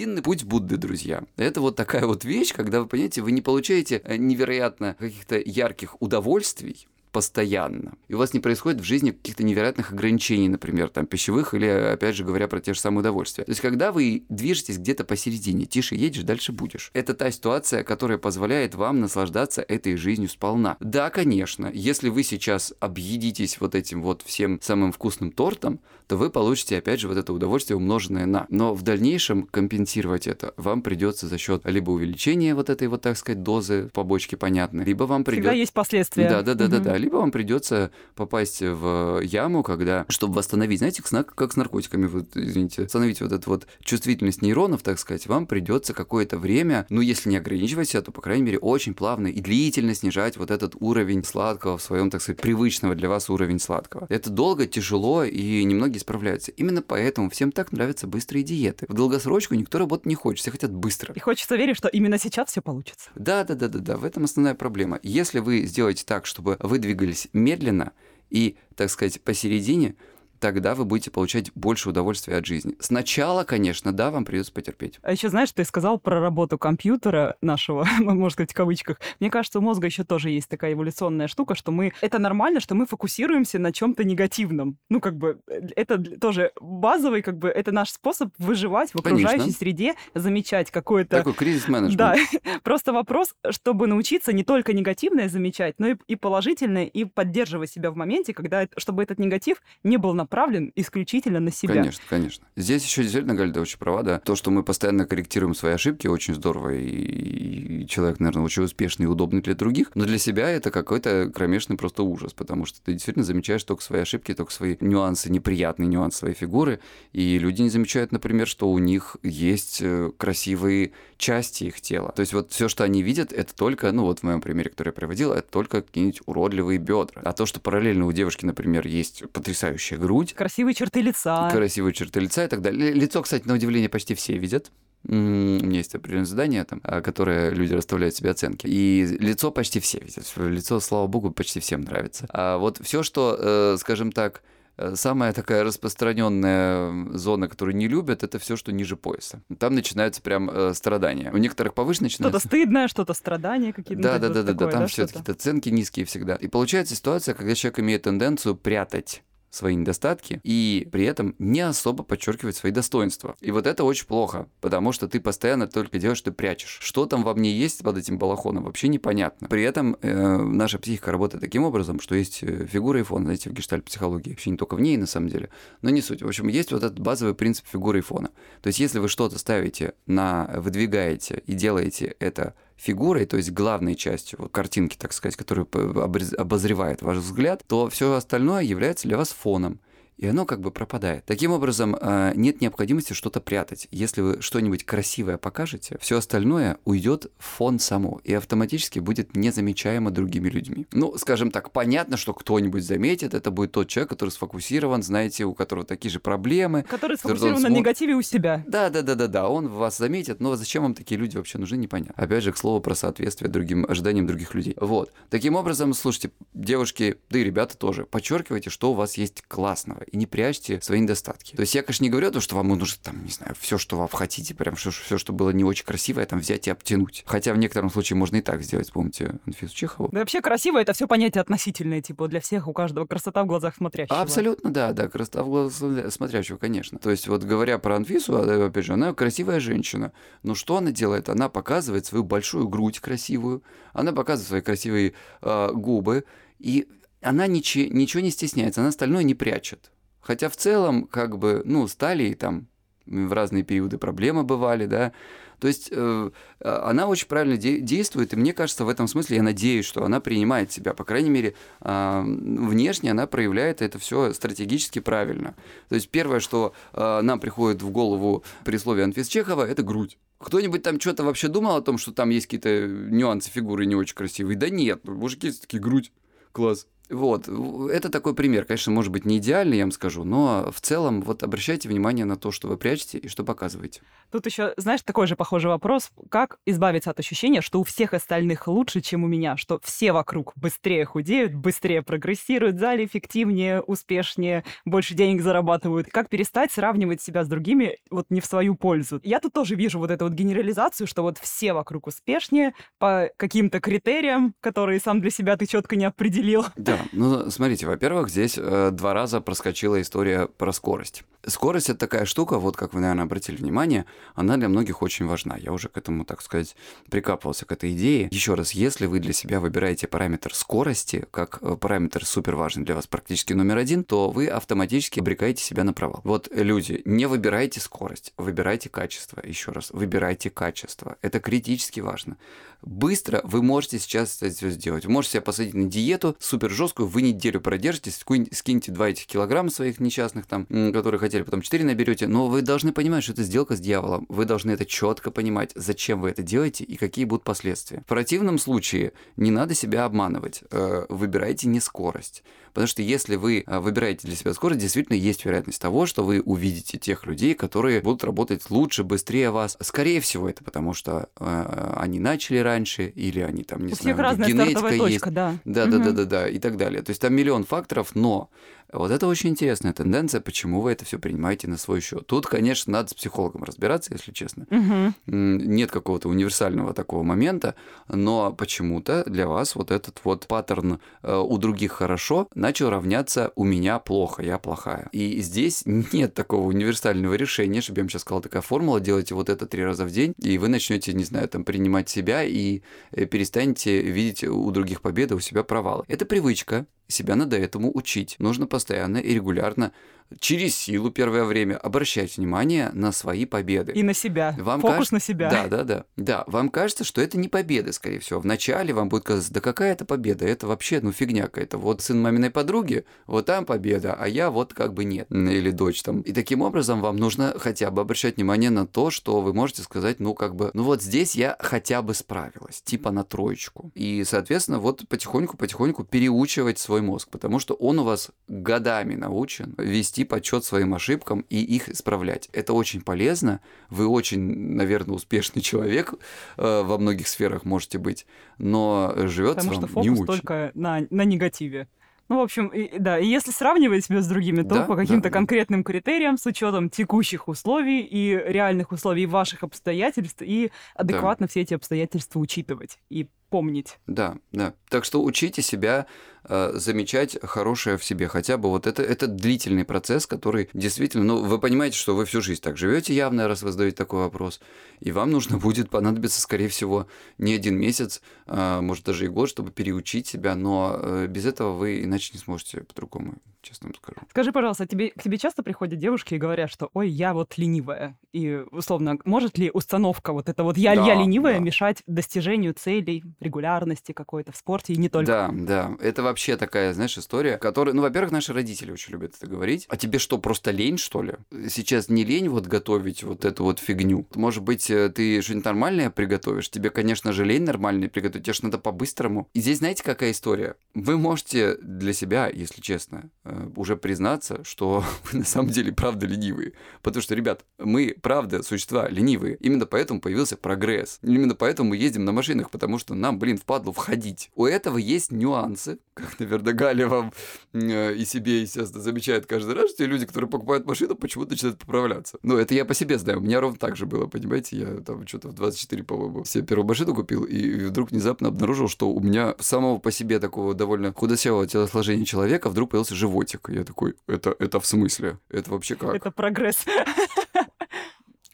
Срединный путь Будды, друзья. Это вот такая вот вещь, когда вы, понимаете, вы не получаете э, невероятно каких-то ярких удовольствий, постоянно. И у вас не происходит в жизни каких-то невероятных ограничений, например, там, пищевых или, опять же говоря, про те же самые удовольствия. То есть, когда вы движетесь где-то посередине, тише едешь, дальше будешь. Это та ситуация, которая позволяет вам наслаждаться этой жизнью сполна. Да, конечно, если вы сейчас объедитесь вот этим вот всем самым вкусным тортом, то вы получите, опять же, вот это удовольствие умноженное на. Но в дальнейшем компенсировать это вам придется за счет либо увеличения вот этой вот, так сказать, дозы побочки понятной, либо вам Всегда придется... есть последствия. Да, да, да, да, да. Либо вам придется попасть в яму, когда, чтобы восстановить, знаете, как с наркотиками, вот, извините, восстановить вот эту вот чувствительность нейронов, так сказать, вам придется какое-то время, ну, если не ограничивать себя, то, по крайней мере, очень плавно и длительно снижать вот этот уровень сладкого в своем, так сказать, привычного для вас уровень сладкого. Это долго, тяжело, и немногие справляются. Именно поэтому всем так нравятся быстрые диеты. В долгосрочку никто работать не хочет, все хотят быстро. И хочется верить, что именно сейчас все получится. Да, да, да, да, да. В этом основная проблема. Если вы сделаете так, чтобы вы двигались медленно и, так сказать, посередине, тогда вы будете получать больше удовольствия от жизни. Сначала, конечно, да, вам придется потерпеть. А еще, знаешь, ты сказал про работу компьютера нашего, можно сказать, в кавычках. Мне кажется, у мозга еще тоже есть такая эволюционная штука, что мы... Это нормально, что мы фокусируемся на чем-то негативном. Ну, как бы, это тоже базовый, как бы, это наш способ выживать в окружающей Конечно. среде, замечать какое-то... Такой кризис-менеджмент. Да, просто вопрос, чтобы научиться не только негативное замечать, но и, и положительное, и поддерживать себя в моменте, когда, чтобы этот негатив не был направлен исключительно на себя. Конечно, конечно. Здесь еще действительно, Галя, ты очень права, да. То, что мы постоянно корректируем свои ошибки, очень здорово, и человек, наверное, очень успешный и удобный для других, но для себя это какой-то кромешный просто ужас, потому что ты действительно замечаешь только свои ошибки, только свои нюансы, неприятные нюансы своей фигуры, и люди не замечают, например, что у них есть э, красивые части их тела. То есть вот все, что они видят, это только, ну вот в моем примере, который я приводил, это только какие-нибудь уродливые бедра. А то, что параллельно у девушки, например, есть потрясающая грудь, Красивые черты лица. красивые черты лица и так далее. Ли- Лицо, кстати, на удивление почти все видят. У меня есть определенное задание, там, а, которое люди расставляют себе оценки. И лицо почти все видят. Лицо, слава богу, почти всем нравится. А вот все, что, э, скажем так, э, самая такая распространенная зона, которую не любят, это все, что ниже пояса. Там начинаются прям э, страдания. У некоторых повыше Что-то начинается. стыдное, что-то страдания какие-то. Да, да, да, да, да, там что-то. все-таки оценки низкие всегда. И получается ситуация, когда человек имеет тенденцию прятать свои недостатки и при этом не особо подчеркивать свои достоинства. И вот это очень плохо, потому что ты постоянно только делаешь, что прячешь. Что там во мне есть под этим балахоном, вообще непонятно. При этом э, наша психика работает таким образом, что есть э, фигура и фон, знаете, в гештальт-психологии. Вообще не только в ней, на самом деле, но не суть. В общем, есть вот этот базовый принцип фигуры и фона. То есть, если вы что-то ставите на, выдвигаете и делаете это фигурой, то есть главной частью вот, картинки, так сказать, обрез- обозревает ваш взгляд, то все остальное является для вас фоном. И оно как бы пропадает. Таким образом, э, нет необходимости что-то прятать. Если вы что-нибудь красивое покажете, все остальное уйдет в фон само и автоматически будет незамечаемо другими людьми. Ну, скажем так, понятно, что кто-нибудь заметит, это будет тот человек, который сфокусирован, знаете, у которого такие же проблемы, Который Который сфокусирован на смо- негативе у себя. да, да, да, да, да, он вас заметит, но зачем вам такие люди вообще нужны, непонятно. Опять же, к слову про соответствие другим ожиданиям других людей. Вот. Таким образом, слушайте, девушки, да и ребята тоже, подчеркивайте, что у вас есть классного, и не прячьте свои недостатки. То есть я, конечно, не говорю то, что вам нужно там, не знаю, все, что вы хотите, прям все, все, что было не очень красивое, там взять и обтянуть. Хотя в некотором случае можно и так сделать, помните Анфису Чехову. Да вообще красиво это все понятие относительное, типа для всех, у каждого красота в глазах смотрящего. Абсолютно, да, да, красота в глаз смотрящего, конечно. То есть вот говоря про Анфису, а, опять же, она красивая женщина. Но что она делает? Она показывает свою большую грудь красивую, она показывает свои красивые а, губы, и она ниче- ничего не стесняется, она остальное не прячет. Хотя в целом, как бы, ну, стали там в разные периоды проблемы бывали, да. То есть э, она очень правильно де- действует, и мне кажется, в этом смысле я надеюсь, что она принимает себя. По крайней мере, э, внешне она проявляет это все стратегически правильно. То есть первое, что э, нам приходит в голову при слове Анфис Чехова, это грудь. Кто-нибудь там что-то вообще думал о том, что там есть какие-то нюансы фигуры не очень красивые? Да нет, мужики такие грудь, класс. Вот, это такой пример. Конечно, может быть, не идеальный, я вам скажу, но в целом вот обращайте внимание на то, что вы прячете и что показываете. Тут еще, знаешь, такой же похожий вопрос. Как избавиться от ощущения, что у всех остальных лучше, чем у меня, что все вокруг быстрее худеют, быстрее прогрессируют, в зале эффективнее, успешнее, больше денег зарабатывают. Как перестать сравнивать себя с другими вот не в свою пользу? Я тут тоже вижу вот эту вот генерализацию, что вот все вокруг успешнее по каким-то критериям, которые сам для себя ты четко не определил. Да, ну, смотрите, во-первых, здесь э, два раза проскочила история про скорость. Скорость это такая штука, вот как вы, наверное, обратили внимание, она для многих очень важна. Я уже к этому, так сказать, прикапывался к этой идее. Еще раз, если вы для себя выбираете параметр скорости, как э, параметр супер важный для вас, практически номер один, то вы автоматически обрекаете себя на провал. Вот, люди, не выбирайте скорость, выбирайте качество. Еще раз, выбирайте качество. Это критически важно. Быстро вы можете сейчас это сделать. Вы можете себя посадить на диету супер жесткую, вы неделю продержитесь, скиньте 2 этих килограмма своих несчастных там, которые хотели, потом 4 наберете, но вы должны понимать, что это сделка с дьяволом. Вы должны это четко понимать, зачем вы это делаете и какие будут последствия. В противном случае не надо себя обманывать. Э, выбирайте не скорость. Потому что если вы э, выбираете для себя скорость, действительно есть вероятность того, что вы увидите тех людей, которые будут работать лучше, быстрее вас. Скорее всего, это потому что э, они начали раньше, или они там, не У знаю, всех разная генетика есть. точка, да. Да, да, да, да, да, и так далее. То есть там миллион факторов, но вот это очень интересная тенденция, почему вы это все принимаете на свой счет. Тут, конечно, надо с психологом разбираться, если честно. М, Нет какого-то универсального такого момента, но почему-то для вас вот этот вот паттерн э, у других хорошо начал равняться у меня плохо, я плохая. И здесь нет такого универсального решения, чтобы я вам сейчас сказал, такая формула, делайте вот это три раза в день, и вы начнете, не знаю, там принимать себя и э, перестанете видеть у других победы, у себя провалы. Это привычка, себя надо этому учить. Нужно постоянно и регулярно через силу первое время обращать внимание на свои победы. И на себя. Вам Фокус кажется- на себя. Да, да, да. Да, вам кажется, что это не победа, скорее всего. Вначале вам будет казаться, да какая это победа? Это вообще, ну, фигня какая-то. Вот сын маминой подруги, вот там победа, а я вот как бы нет. Или дочь там. И таким образом вам нужно хотя бы обращать внимание на то, что вы можете сказать, ну, как бы, ну, вот здесь я хотя бы справилась, типа на троечку. И, соответственно, вот потихоньку-потихоньку переучивать свой мозг, потому что он у вас годами научен вести подсчет своим ошибкам и их исправлять. Это очень полезно. Вы очень, наверное, успешный человек э, во многих сферах можете быть, но живется Потому что вам не фокус очень. только на, на негативе. Ну, в общем, и- да, и если сравнивать себя с другими, то Да, по да, каким-то да. конкретным критериям, с учетом текущих условий и реальных условий ваших обстоятельств, и адекватно все эти обстоятельства учитывать и помнить. Да, да. Так что учите себя э, замечать хорошее в себе. Хотя бы вот это, это длительный процесс, который действительно, ну, вы понимаете, что вы всю жизнь так живете явно, раз вы задаете такой вопрос. И вам нужно будет понадобиться, скорее всего, не один месяц, а, может, даже и год, чтобы переучить себя. Но э, без этого вы иначе не сможете по-другому, честно вам скажу. Скажи, пожалуйста, тебе, к тебе часто приходят девушки и говорят, что «Ой, я вот ленивая». И, условно, может ли установка вот это вот «я, Да, я ленивая» да. мешать достижению целей, регулярности какой-то в спорте и не только? Да, да. Это вообще такая, знаешь, история, которая... Ну, во-первых, наши родители очень любят это говорить. А тебе что, просто лень, что ли? Сейчас не лень вот готовить вот эту вот фигню. Может быть, э, ты что-нибудь нормальное приготовишь? Тебе, конечно же, лень нормальное приготовить. Тебе же надо по-быстрому. И здесь, знаете, какая история? Вы можете для себя, если честно, уже признаться, что вы на самом деле правда ленивые. Потому что, ребят, мы правда существа ленивые. Именно поэтому появился прогресс. Именно поэтому мы ездим на машинах, потому что нам, блин, впадло входить. У этого есть нюансы, как, наверное, Галя вам э, и себе, естественно, замечает каждый раз, что люди, которые покупают машину, почему-то начинают поправляться. Ну, это я по себе знаю. У меня ровно так же было, понимаете? Я там что-то в 24, по-моему, себе первую машину купил, и вдруг внезапно обнаружил, что у меня самого по себе такого довольно худосевого телосложения человека вдруг появился животик. Я такой, это, это в смысле? Это вообще как? Это прогресс.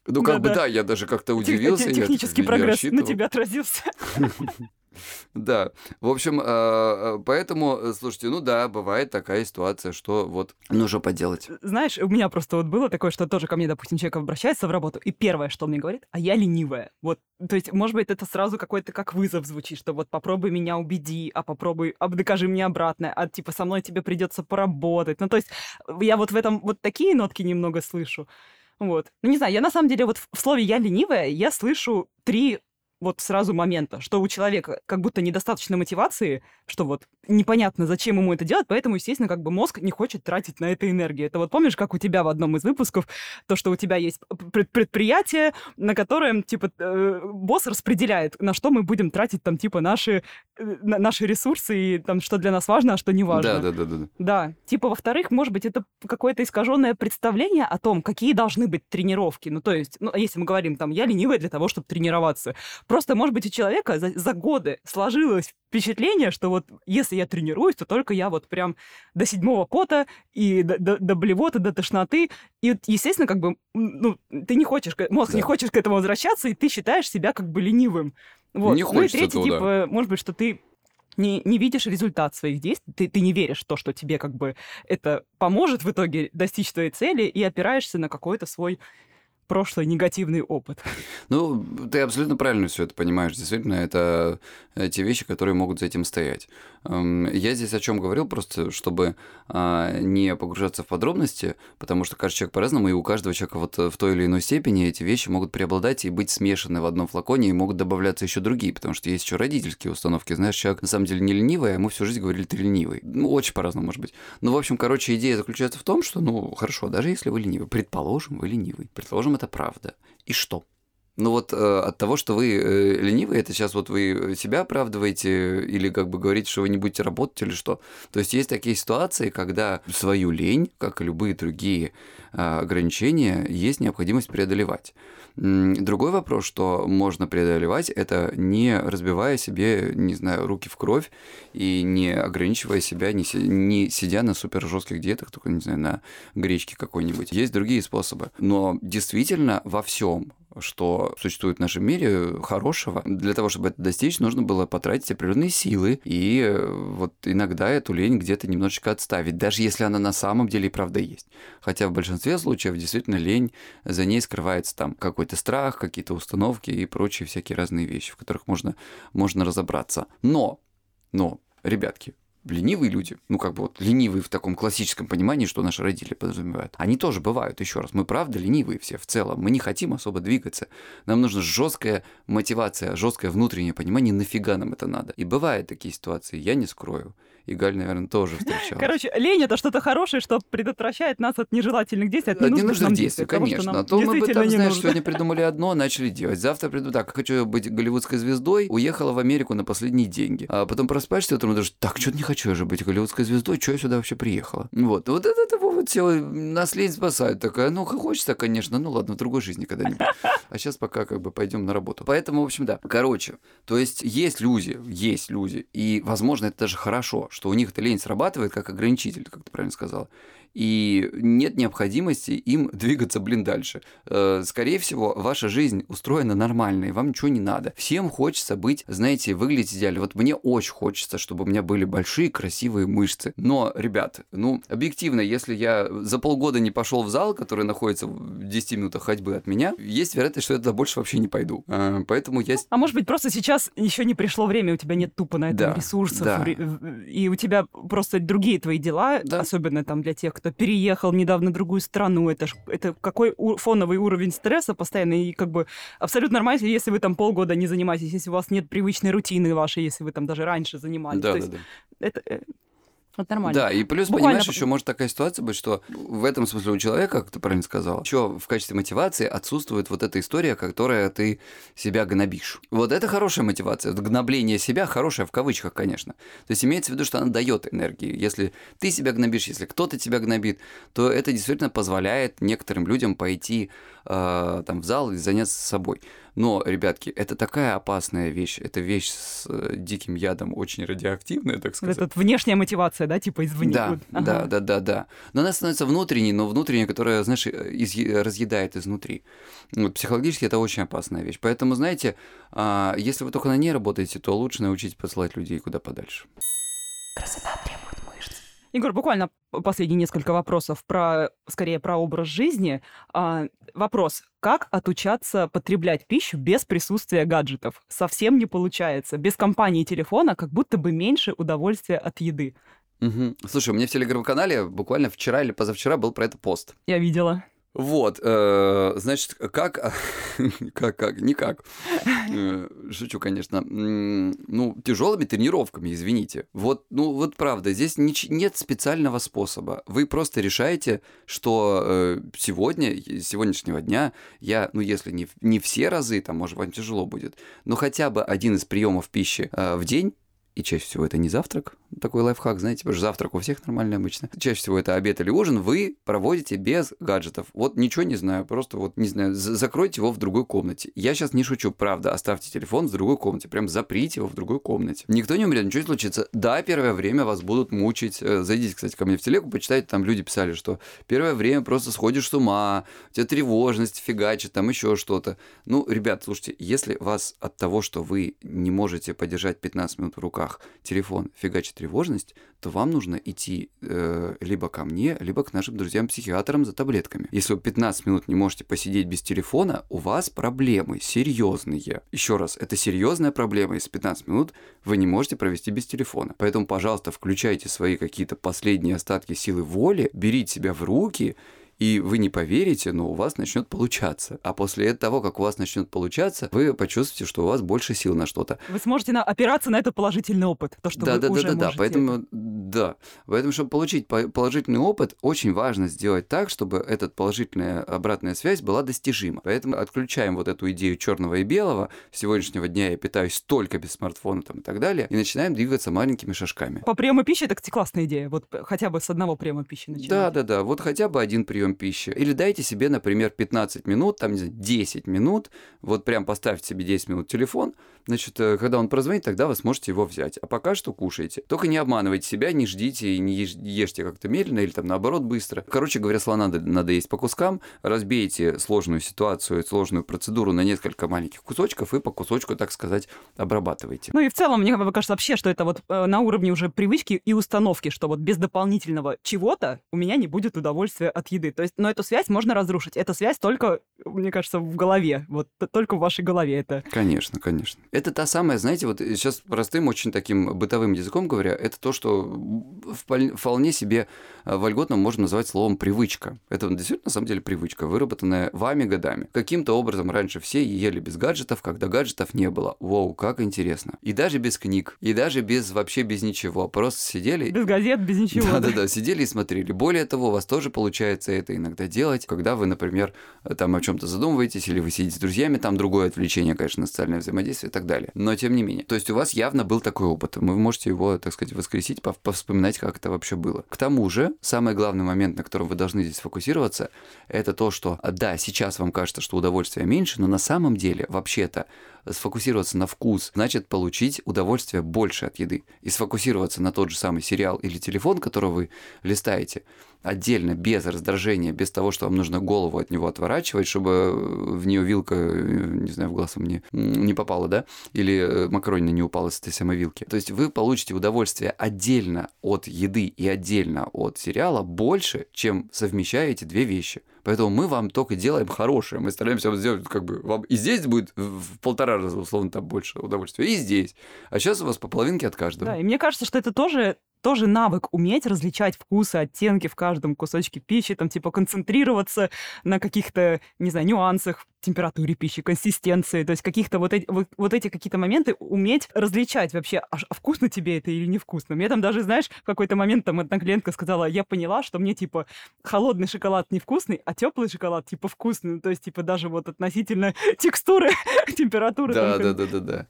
Ну, как бы Да-да. да, я даже как-то удивился. я Технический не прогресс на рассчитывал. тебя отразился. Да. В общем, э, поэтому, э, слушайте, ну да, бывает такая ситуация, что вот, ну что поделать. Знаешь, у меня просто вот было такое, что тоже ко мне, допустим, человек обращается в работу, и первое, что он мне говорит, а я ленивая. Вот, то есть, может быть, это сразу какой-то как вызов звучит, что вот попробуй меня убеди, а попробуй, а докажи мне обратное, а типа со мной тебе придется поработать. Ну, то есть, я вот в этом вот такие нотки немного слышу. Вот. Ну, не знаю, я на самом деле вот в слове «я ленивая» я слышу три вот сразу момента, что у человека как будто недостаточно мотивации, что вот непонятно, зачем ему это делать, поэтому, естественно, как бы мозг не хочет тратить на это энергию. Это вот помнишь, как у тебя в одном из выпусков, то, что у тебя есть предприятие, на котором, типа, э, босс распределяет, на что мы будем тратить там, типа, наши, э, наши ресурсы и там, что для нас важно, а что не важно. Да, да, да, да. Да. Типа, во-вторых, может быть, это какое-то искаженное представление о том, какие должны быть тренировки. Ну, то есть, ну, если мы говорим там, я ленивая для того, чтобы тренироваться. Просто, может быть, у человека за, за годы сложилось впечатление, что вот если я тренируюсь, то только я вот прям до седьмого пота и до, до, до блевоты, до тошноты. И, естественно, как бы, ну, ты не хочешь, мозг да. не хочешь к этому возвращаться, и ты считаешь себя как бы ленивым. Вот. Не ну и третий, этого, типа, да. может быть, что ты не, не видишь результат своих действий, ты, ты не веришь в то, что тебе как бы это поможет в итоге достичь твоей цели, и опираешься на какой-то свой прошлый негативный опыт. Ну, ты абсолютно правильно все это понимаешь. Действительно, это э, те вещи, которые могут за этим стоять. Эм, я здесь о чем говорил, просто чтобы а, не погружаться в подробности, потому что каждый человек по-разному, и у каждого человека вот в той или иной степени эти вещи могут преобладать и быть смешаны в одном флаконе, и могут добавляться еще другие, потому что есть еще родительские установки. Знаешь, человек на самом деле не ленивый, а ему всю жизнь говорили, ты ленивый. Ну, очень по-разному может быть. Ну, в общем, короче, идея заключается в том, что, ну, хорошо, даже если вы ленивый, предположим, вы ленивый, предположим, это правда. И что? Ну вот э, от того, что вы э, ленивые, это сейчас вот вы себя оправдываете или как бы говорите, что вы не будете работать или что. То есть есть такие ситуации, когда свою лень, как и любые другие э, ограничения, есть необходимость преодолевать. Другой вопрос, что можно преодолевать, это не разбивая себе, не знаю, руки в кровь и не ограничивая себя, не, си- не сидя на супер жестких диетах, только, не знаю, на гречке какой-нибудь. Есть другие способы. Но действительно во всем что существует в нашем мире хорошего. Для того, чтобы это достичь, нужно было потратить определенные силы и э, вот иногда эту лень где-то немножечко отставить, даже если она на самом деле и правда есть. Хотя в большинстве случаев действительно лень, за ней скрывается там какой-то страх, какие-то установки и прочие всякие разные вещи, в которых можно, можно разобраться. Но, но, ребятки, ленивые люди, ну как бы вот ленивые в таком классическом понимании, что наши родители подразумевают, они тоже бывают, еще раз. Мы правда ленивые все в целом. Мы не хотим особо двигаться. Нам нужна жесткая мотивация, жесткое внутреннее понимание, нафига нам это надо. И бывают такие ситуации, я не скрою. И Галь, наверное, тоже встречалась. Короче, лень это что-то хорошее, что предотвращает нас от нежелательных действий, от ненужных, ненужных действий, действий, того, конечно. А то мы бы там, знаешь, нужно. сегодня придумали одно, начали делать. Завтра приду так, хочу быть голливудской звездой, уехала в Америку на последние деньги. А потом просыпаешься утром и думаешь, так, что-то не хочу я же быть голливудской звездой, что я сюда вообще приехала? Вот. Вот это, это вот все нас лень спасает. Такая, ну, хочется, конечно, ну ладно, в другой жизни когда-нибудь. А сейчас пока как бы пойдем на работу. Поэтому, в общем, да. Короче, то есть есть люди, есть люди, и, возможно, это даже хорошо, что у них эта лень срабатывает как ограничитель, как ты правильно сказала. И нет необходимости им двигаться, блин, дальше. Э, Скорее всего, ваша жизнь устроена нормально, и вам ничего не надо. Всем хочется быть, знаете, выглядеть идеально. Вот мне очень хочется, чтобы у меня были большие, красивые мышцы. Но, ребят, ну, объективно, если я за полгода не пошел в зал, который находится в 10 минутах ходьбы от меня, есть вероятность, что я туда больше вообще не пойду. Э, Поэтому я А может быть, просто сейчас еще не пришло время, у тебя нет тупо на это Да, ресурсов, да. и у тебя просто другие твои дела, Да. особенно там для тех, кто переехал недавно в другую страну. Это, ж- это какой у- фоновый уровень стресса постоянно, и как бы абсолютно нормально, если вы там полгода не занимаетесь, если у вас нет привычной рутины вашей, если вы там даже раньше занимались. Да, То да, есть да. это, это нормально. Да, и плюс, Буквально понимаешь, по- еще может такая ситуация быть, что в этом смысле у человека, как ты правильно сказал, еще в качестве мотивации отсутствует вот эта история, которая ты себя гнобишь. Вот это хорошая мотивация. Вот Гнобление себя хорошая в кавычках, конечно. То есть имеется в виду, что она дает энергии. Если ты себя гнобишь, если кто-то тебя гнобит, то это действительно позволяет некоторым людям пойти э, там в зал и заняться собой. Но, ребятки, это такая опасная вещь. Это вещь с э, диким ядом, очень радиоактивная, так Вот сказать. эта внешняя мотивация, да, типа извне. Да, Вот. да, Ага. да, да, да. Но она становится внутренней, но внутренняя, которая, знаешь, э, изъе- разъедает изнутри. Вот, психологически это очень опасная вещь. Поэтому, знаете, а, если вы только на ней работаете, то лучше научитесь посылать людей куда подальше. Красота требует. Егор, буквально последние несколько вопросов про, скорее, про образ жизни. А, вопрос. Как отучаться потреблять пищу без присутствия гаджетов? Совсем не получается. Без компании телефона как будто бы меньше удовольствия от еды. Мгм. Слушай, у меня в телеграм-канале буквально вчера или позавчера был про это пост. Я видела. Вот, э, значит, как, как, как, никак. Э, Шучу, конечно. Ну, тяжелыми тренировками, извините. Вот, ну, вот правда, здесь нич- нет специального способа. Вы просто решаете, что э, сегодня, сегодняшнего дня, я, ну, если не, не все разы, там, может, вам тяжело будет, но хотя бы один из приемов пищи э, в день и чаще всего это не завтрак, такой лайфхак, знаете, потому что завтрак у всех нормальный обычно. Чаще всего это обед или ужин, вы проводите без гаджетов. Вот ничего не знаю, просто вот, не знаю, за- закройте его в другой комнате. Я сейчас не шучу, правда, оставьте телефон в другой комнате, прям заприте его в другой комнате. Никто не умрет, ничего не случится. Да, первое время вас будут мучить. Э, Зайдите, кстати, ко мне в телегу, почитайте, там люди писали, что первое время просто сходишь с ума, у тебя тревожность фигачит, там еще что-то. Ну, ребят, слушайте, если вас от того, что вы не можете подержать 15 минут в руках, телефон фигачит тревожность, то вам нужно идти э, либо ко мне, либо к нашим друзьям-психиатрам за таблетками. Если вы 15 минут не можете посидеть без телефона, у вас проблемы серьезные. Еще раз, это серьезная проблема, если 15 минут вы не можете провести без телефона. Поэтому, пожалуйста, включайте свои какие-то последние остатки силы воли, берите себя в руки, и вы не поверите, но у вас начнет получаться. А после того, как у вас начнет получаться, вы почувствуете, что у вас больше сил на что-то. Вы сможете на- опираться на это положительный опыт, то, что да, вы да, уже да, да, да. можете. Поэтому, да. Поэтому, чтобы получить по- положительный опыт, очень важно сделать так, чтобы эта положительная обратная связь была достижима. Поэтому отключаем вот эту идею черного и белого. С сегодняшнего дня я питаюсь только без смартфона там, и так далее. И начинаем двигаться маленькими шажками. По приему пищи это, кстати, классная идея. Вот хотя бы с одного приема пищи начинать. Да, да, да. Вот хотя бы один прием пищи. Или дайте себе, например, 15 минут, там, не знаю, 10 минут. Вот прям поставьте себе 10 минут телефон. Значит, э, когда он прозвонит, тогда вы сможете его взять. А пока что кушайте. Только не обманывайте себя, не ждите и не ешь- ешьте как-то медленно или там наоборот быстро. Короче говоря, слона надо, надо есть по кускам. Разбейте сложную ситуацию, сложную процедуру на несколько маленьких кусочков и по кусочку, так сказать, обрабатывайте. Ну и в целом, мне кажется вообще, что это вот э, на уровне уже привычки и установки, что вот без дополнительного чего-то у меня не будет удовольствия от еды. То есть, но эту связь можно разрушить. Эта связь только, мне кажется, в голове. Вот только в вашей голове это. Конечно, конечно. Это та самая, знаете, вот сейчас простым, очень таким бытовым языком говоря, это то, что впол- вполне себе э, вольготно можно назвать словом привычка. Это действительно, на самом деле, привычка, выработанная вами годами. Каким-то образом раньше все ели без гаджетов, когда гаджетов не было. Воу, как интересно. И даже без книг, и даже без вообще без ничего. Просто сидели Без газет, без ничего. да, да, да, сидели и смотрели. Более того, у вас тоже получается это иногда делать, когда вы, например, там о чем-то задумываетесь, или вы сидите с друзьями, там другое отвлечение, конечно, социальное взаимодействие и так далее. Но тем не менее. То есть у вас явно был такой опыт. Вы можете его, так сказать, воскресить, пов- повспоминать, как это вообще было. К тому же, самый главный момент, на котором вы должны здесь фокусироваться, это то, что, а, да, сейчас вам кажется, что удовольствия меньше, но на самом деле, вообще-то, сфокусироваться на вкус, значит получить удовольствие больше от еды. И сфокусироваться на тот же самый сериал или телефон, который вы листаете, отдельно, без раздражения, без того, что вам нужно голову от него отворачивать, чтобы в нее вилка, э, не знаю, в глаз вам не, попала, да, или э, макаронина не упала с этой самой вилки. То есть вы получите удовольствие отдельно от еды и отдельно от сериала больше, чем совмещая эти две вещи. Поэтому мы вам только делаем хорошее. Мы стараемся вам сделать, как бы, вам и здесь будет в полтора раза, условно, там больше удовольствия, и здесь. А сейчас у вас по половинке от каждого. Да, и мне кажется, что это тоже тоже навык уметь различать вкусы, оттенки в каждом кусочке пищи, там, типа, концентрироваться на каких-то, не знаю, нюансах, температуре пищи, консистенции, то есть каких-то вот эти, вот, вот эти какие-то моменты уметь различать вообще, а, а вкусно тебе это или невкусно. Мне там даже, знаешь, в какой-то момент там одна клиентка сказала, я поняла, что мне, типа, холодный шоколад невкусный, а теплый шоколад, типа, вкусный. Ну, То есть, типа, даже вот относительно текстуры, температуры. Да, да, да, да, да.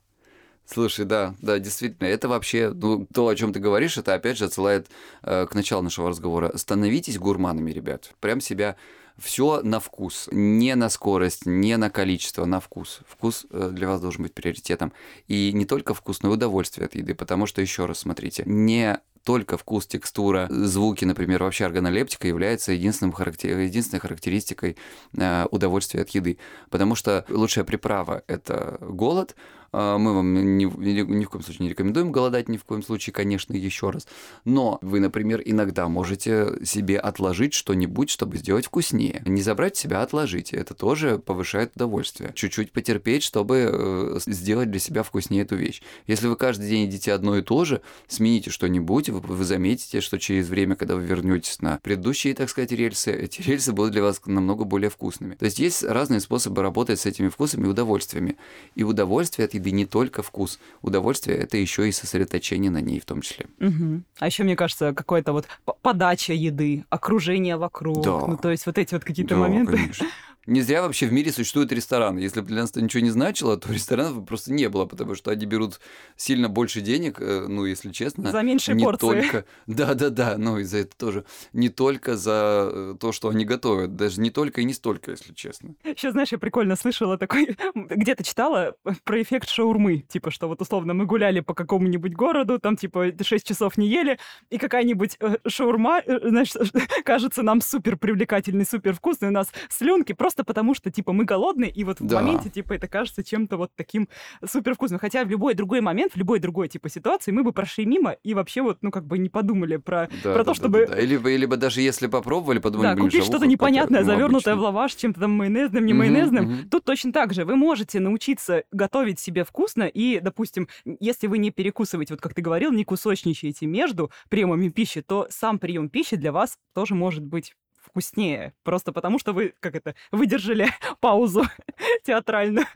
Слушай, да, да, действительно, это вообще, ну, то, о чем ты говоришь, это опять же отсылает э, к началу нашего разговора. Становитесь гурманами, ребят. Прям себя Все на вкус, не на скорость, не на количество, на вкус. Вкус э, для вас должен быть приоритетом. И не только вкус, но и удовольствие от еды, потому что, еще раз смотрите, не только вкус, текстура, звуки, например, вообще органолептика является единственным характер... единственной характеристикой э, удовольствия от еды. Потому что лучшая приправа – это голод, мы вам ни, ни, ни в коем случае не рекомендуем голодать, ни в коем случае, конечно, еще раз. Но вы, например, иногда можете себе отложить что-нибудь, чтобы сделать вкуснее. Не забрать себя, а отложить. Это тоже повышает удовольствие. Чуть-чуть потерпеть, чтобы э, сделать для себя вкуснее эту вещь. Если вы каждый день едите одно и то же, смените что-нибудь, вы, вы заметите, что через время, когда вы вернетесь на предыдущие, так сказать, рельсы, эти рельсы будут для вас намного более вкусными. То есть есть разные способы работать с этими вкусами и удовольствиями. И удовольствие от еды не только вкус. Удовольствие — это еще и сосредоточение на ней в том числе. Угу. А еще, мне кажется, какая-то вот подача еды, окружение вокруг. Да. Ну, то есть вот эти вот какие-то да, моменты. Конечно. Не зря вообще в мире существуют рестораны. Если бы для нас это ничего не значило, то ресторанов просто не было, потому что они берут сильно больше денег, э, ну, если честно. За меньшие не порции. Только... Да, да, да, ну и за это тоже. Не только за э, то, что они готовят, даже не только и не столько, если честно. Еще, знаешь, я прикольно слышала такой, где-то читала про эффект шаурмы, типа, что вот условно мы гуляли по какому-нибудь городу, там типа 6 часов не ели, и какая-нибудь э, шаурма, значит, кажется нам супер привлекательной, супер вкусной, у нас слюнки просто просто потому, что, типа, мы голодные, и вот в да. моменте, типа, это кажется чем-то вот таким супер вкусным. Хотя в любой другой момент, в любой другой, типа, ситуации мы бы прошли мимо и вообще вот, ну, как бы не подумали про, да, про да, то, да, чтобы... Да, да. Или, или бы даже если попробовали, подумали, Да, купить что-то непонятное, ну, завернутое обычно. в лаваш, чем-то там майонезным, не угу, майонезным. Угу. Тут точно так же. Вы можете научиться готовить себе вкусно и, допустим, если вы не перекусываете, вот как ты говорил, не кусочничаете между приемами пищи, то сам прием пищи для вас тоже может быть вкуснее. Просто потому, что вы, как это, выдержали паузу театральную.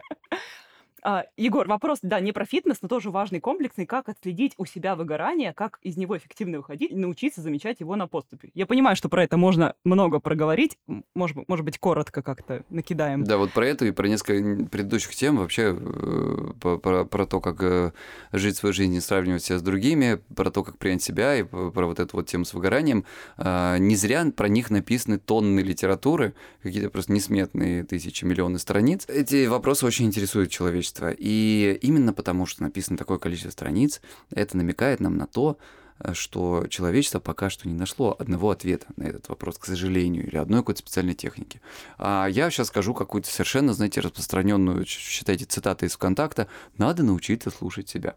А, Егор, вопрос, да, не про фитнес, но тоже важный, комплексный. Как отследить у себя выгорание, как из него эффективно выходить научиться замечать его на поступе? Я понимаю, что про это можно много проговорить. Может, может быть, коротко как-то накидаем. Да, вот про это и про несколько предыдущих тем вообще э, про, про, про то, как э, жить свою жизнь и сравнивать себя с другими, про то, как принять себя и про вот эту вот тему с выгоранием. А, не зря про них написаны тонны литературы, какие-то просто несметные тысячи, миллионы страниц. Эти вопросы очень интересуют человечество количество. И именно потому, что написано такое количество страниц, это намекает нам на то, Э, что человечество пока что не нашло одного ответа на этот вопрос, к сожалению, или одной какой-то специальной техники. А я сейчас скажу какую-то совершенно, знаете, распространенную, считайте, цитаты из ВКонтакта, надо научиться слушать себя.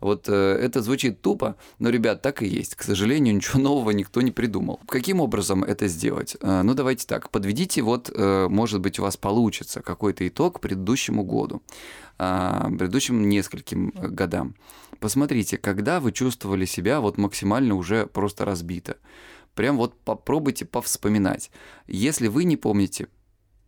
Вот э, это звучит тупо, но, ребят, так и есть. К сожалению, ничего нового никто не придумал. Каким образом это сделать? Э, ну, давайте так, подведите, вот, э, может быть, у вас получится какой-то итог предыдущему году, предыдущим нескольким э, годам. Посмотрите, когда вы чувствовали себя вот максимально уже просто разбито. Прям вот попробуйте повспоминать. Если вы не помните,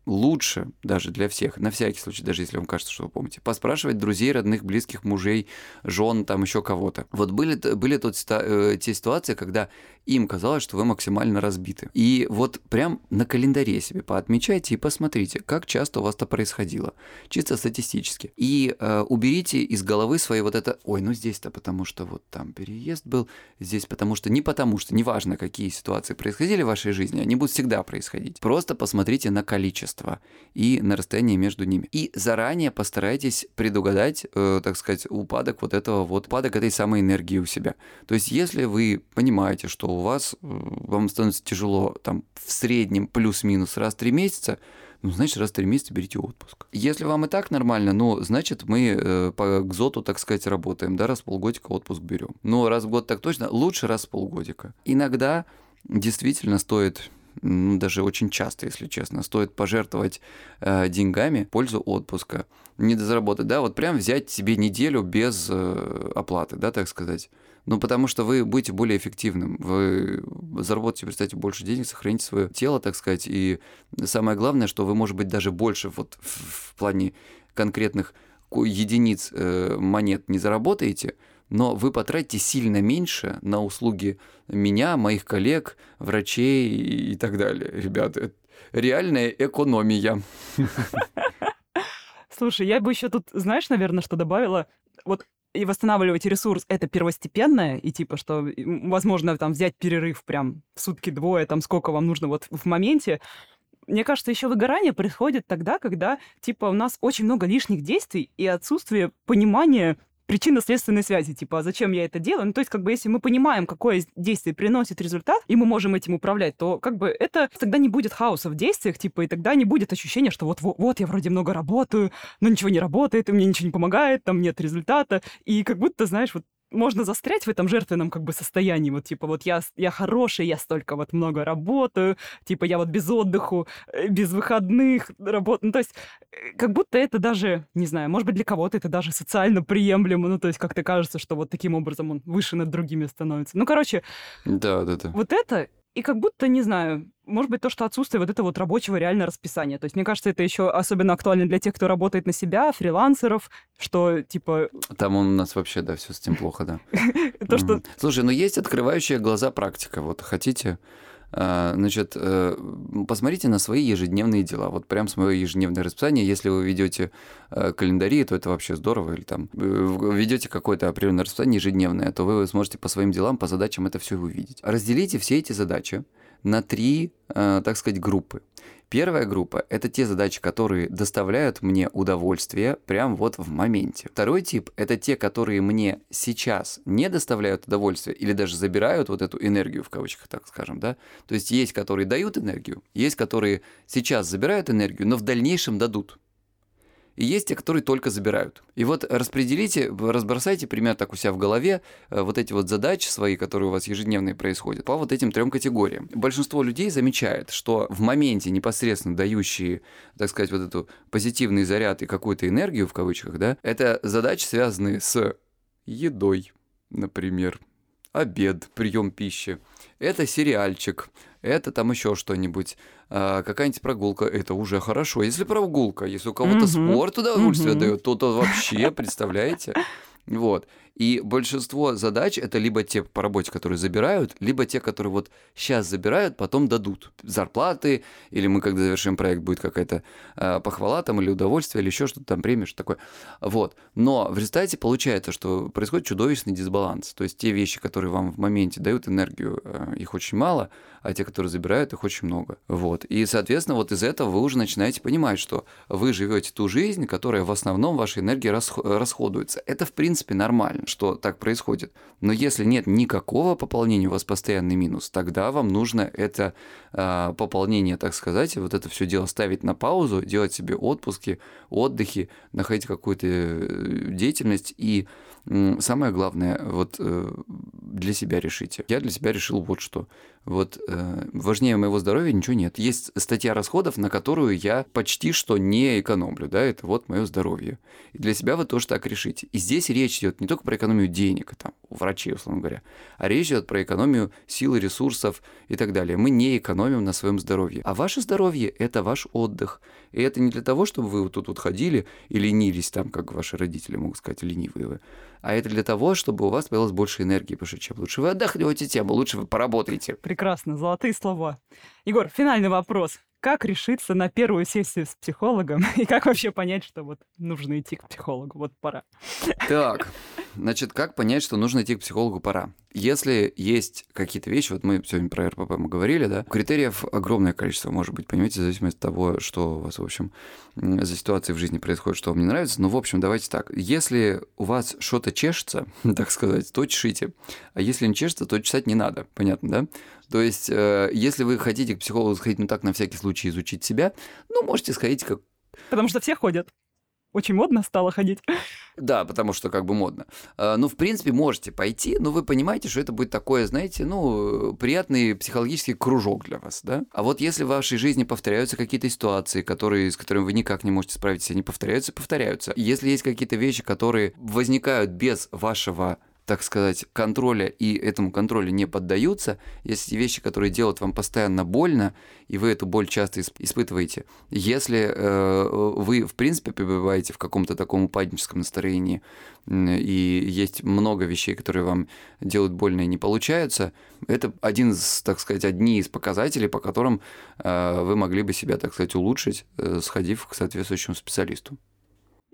лучше даже для всех, на всякий случай, даже если вам кажется, что вы помните, поспрашивать друзей, родных, близких, мужей, жен, там еще кого-то. Вот были, были тут э, те ситуации, когда им казалось, что вы максимально разбиты. И вот прям на календаре себе поотмечайте и посмотрите, как часто у вас это происходило, чисто статистически. И э, уберите из головы своей вот это, ой, ну здесь-то потому что вот там переезд был, здесь потому что, не потому что, неважно, какие ситуации происходили в вашей жизни, они будут всегда происходить. Просто посмотрите на количество и на расстоянии между ними. И заранее постарайтесь предугадать, э, так сказать, упадок вот этого вот, упадок этой самой энергии у себя. То есть, если вы понимаете, что у вас, э, вам становится тяжело там в среднем плюс-минус раз в три месяца, ну, значит, раз в три месяца берите отпуск. Если вам и так нормально, ну, значит, мы э, по гзоту, так сказать, работаем, да, раз в полгодика отпуск берем. Но раз в год так точно, лучше раз в полгодика. Иногда действительно стоит ну, даже очень часто, если честно, стоит пожертвовать э, деньгами в пользу отпуска, не заработать, да, вот прям взять себе неделю без э, оплаты, да, так сказать. Ну, потому что вы будете более эффективным, вы заработаете, представьте, больше денег, сохраните свое тело, так сказать, и самое главное, что вы, может быть, даже больше вот в, в плане конкретных единиц э, монет не заработаете, но вы потратите сильно меньше на услуги меня, моих коллег, врачей и так далее. Ребята, реальная экономия. Слушай, я бы еще тут, знаешь, наверное, что добавила? Вот и восстанавливать ресурс это первостепенное, и типа, что возможно там взять перерыв прям в сутки двое, там сколько вам нужно вот в моменте, мне кажется, еще выгорание происходит тогда, когда, типа, у нас очень много лишних действий и отсутствие понимания причинно-следственной связи, типа, а зачем я это делаю? Ну, то есть, как бы, если мы понимаем, какое действие приносит результат, и мы можем этим управлять, то, как бы, это тогда не будет хаоса в действиях, типа, и тогда не будет ощущения, что вот, вот, вот я вроде много работаю, но ничего не работает, и мне ничего не помогает, там нет результата, и как будто, знаешь, вот можно застрять в этом жертвенном как бы состоянии, вот типа вот я, я хороший, я столько вот много работаю, типа я вот без отдыху, э, без выходных работаю, ну то есть э, как будто это даже, не знаю, может быть для кого-то это даже социально приемлемо, ну то есть как-то кажется, что вот таким образом он выше над другими становится. Ну короче, да, да, да. вот это и как будто, не знаю, может быть, то, что отсутствие вот этого вот рабочего реально расписания. То есть, мне кажется, это еще особенно актуально для тех, кто работает на себя, фрилансеров, что, типа... Там у нас вообще, да, все с этим плохо, да. То, что... Слушай, ну есть открывающая глаза практика. Вот хотите а, Значит, э, посмотрите на свои ежедневные дела. Вот прям с моего ежедневного расписания. Если вы ведете э, календари, то это вообще здорово. Или там э, ведете какое-то определенное расписание ежедневное, то вы сможете по своим делам, по задачам это все увидеть. Разделите все эти задачи на три, так сказать, группы. Первая группа – это те задачи, которые доставляют мне удовольствие прямо вот в моменте. Второй тип – это те, которые мне сейчас не доставляют удовольствия или даже забирают вот эту энергию, в кавычках, так скажем, да. То есть есть, которые дают энергию, есть, которые сейчас забирают энергию, но в дальнейшем дадут и есть те, которые только забирают. И вот распределите, разбросайте примерно так у себя в голове э, вот эти вот задачи свои, которые у вас ежедневные происходят, по вот этим трем категориям. Большинство людей замечает, что в моменте непосредственно дающие, так сказать, вот эту позитивный заряд и какую-то энергию в кавычках, да, это задачи, связанные с едой, например, обед, прием пищи, это сериальчик, это там еще что-нибудь, а, какая-нибудь прогулка, это уже хорошо. Если прогулка, если у кого-то mm-hmm. спорт удовольствие mm-hmm. дает, то, то вообще, представляете? Вот. И большинство задач это либо те по работе, которые забирают, либо те, которые вот сейчас забирают, потом дадут зарплаты, или мы, когда завершим проект, будет какая-то э, похвала там, или удовольствие, или еще что-то там, премия, что такое. Вот. Но в результате получается, что происходит чудовищный дисбаланс. То есть те вещи, которые вам в моменте дают энергию, э, их очень мало, а те, которые забирают, их очень много. Вот. И, соответственно, вот из этого вы уже начинаете понимать, что вы живете ту жизнь, которая в основном вашей энергии расходуется. Это, в принципе, нормально что так происходит. Но если нет никакого пополнения, у вас постоянный минус, тогда вам нужно это э, пополнение, так сказать, вот это все дело ставить на паузу, делать себе отпуски, отдыхи, находить какую-то э, деятельность и самое главное, вот э, для себя решите. Я для себя решил вот что. Вот э, важнее моего здоровья ничего нет. Есть статья расходов, на которую я почти что не экономлю, да, это вот мое здоровье. И для себя вы тоже так решите. И здесь речь идет не только про экономию денег, там, у врачей, условно говоря, а речь идет про экономию силы, ресурсов и так далее. Мы не экономим на своем здоровье. А ваше здоровье – это ваш отдых. И это не для того, чтобы вы вот тут вот ходили и ленились там, как ваши родители могут сказать, ленивые вы, а это для того, чтобы у вас появилось больше энергии, потому что чем лучше вы отдохнете, тем лучше вы поработаете. Прекрасно, золотые слова. Егор, финальный вопрос. Как решиться на первую сессию с психологом и как вообще понять, что вот нужно идти к психологу, вот пора? Так, Значит, как понять, что нужно идти к психологу пора? Если есть какие-то вещи, вот мы сегодня про РПП мы говорили, да, критериев огромное количество, может быть, понимаете, в зависимости от того, что у вас, в общем, за ситуации в жизни происходит, что вам не нравится. Но, в общем, давайте так. Если у вас что-то чешется, так сказать, то чешите. А если не чешется, то чесать не надо. Понятно, да? То есть, э, если вы хотите к психологу сходить, ну так, на всякий случай изучить себя, ну, можете сходить как Потому что все ходят очень модно стало ходить. Да, потому что как бы модно. А, ну, в принципе, можете пойти, но вы понимаете, что это будет такое, знаете, ну, приятный психологический кружок для вас, да? А вот если в вашей жизни повторяются какие-то ситуации, которые, с которыми вы никак не можете справиться, они повторяются повторяются. Если есть какие-то вещи, которые возникают без вашего так сказать, контроля и этому контролю не поддаются, если вещи, которые делают вам постоянно больно, и вы эту боль часто испытываете, если э, вы, в принципе, пребываете в каком-то таком упадническом настроении, и есть много вещей, которые вам делают больно и не получаются, это один из, так сказать, одни из показателей, по которым э, вы могли бы себя, так сказать, улучшить, э, сходив к соответствующему специалисту.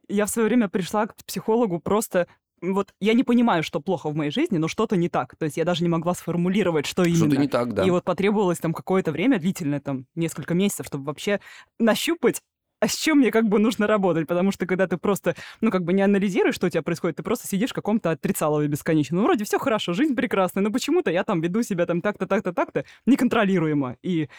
Я в свое время пришла к психологу просто вот я не понимаю, что плохо в моей жизни, но что-то не так. То есть я даже не могла сформулировать, что именно. Что-то не так, да. И вот потребовалось там какое-то время, длительное, там, несколько месяцев, чтобы вообще нащупать, а с чем мне как бы нужно работать, потому что когда ты просто, ну, как бы не анализируешь, что у тебя происходит, ты просто сидишь в каком-то отрицалове бесконечно. Ну, вроде все хорошо, жизнь прекрасная, но почему-то я там веду себя там так-то, так-то, так-то неконтролируемо. И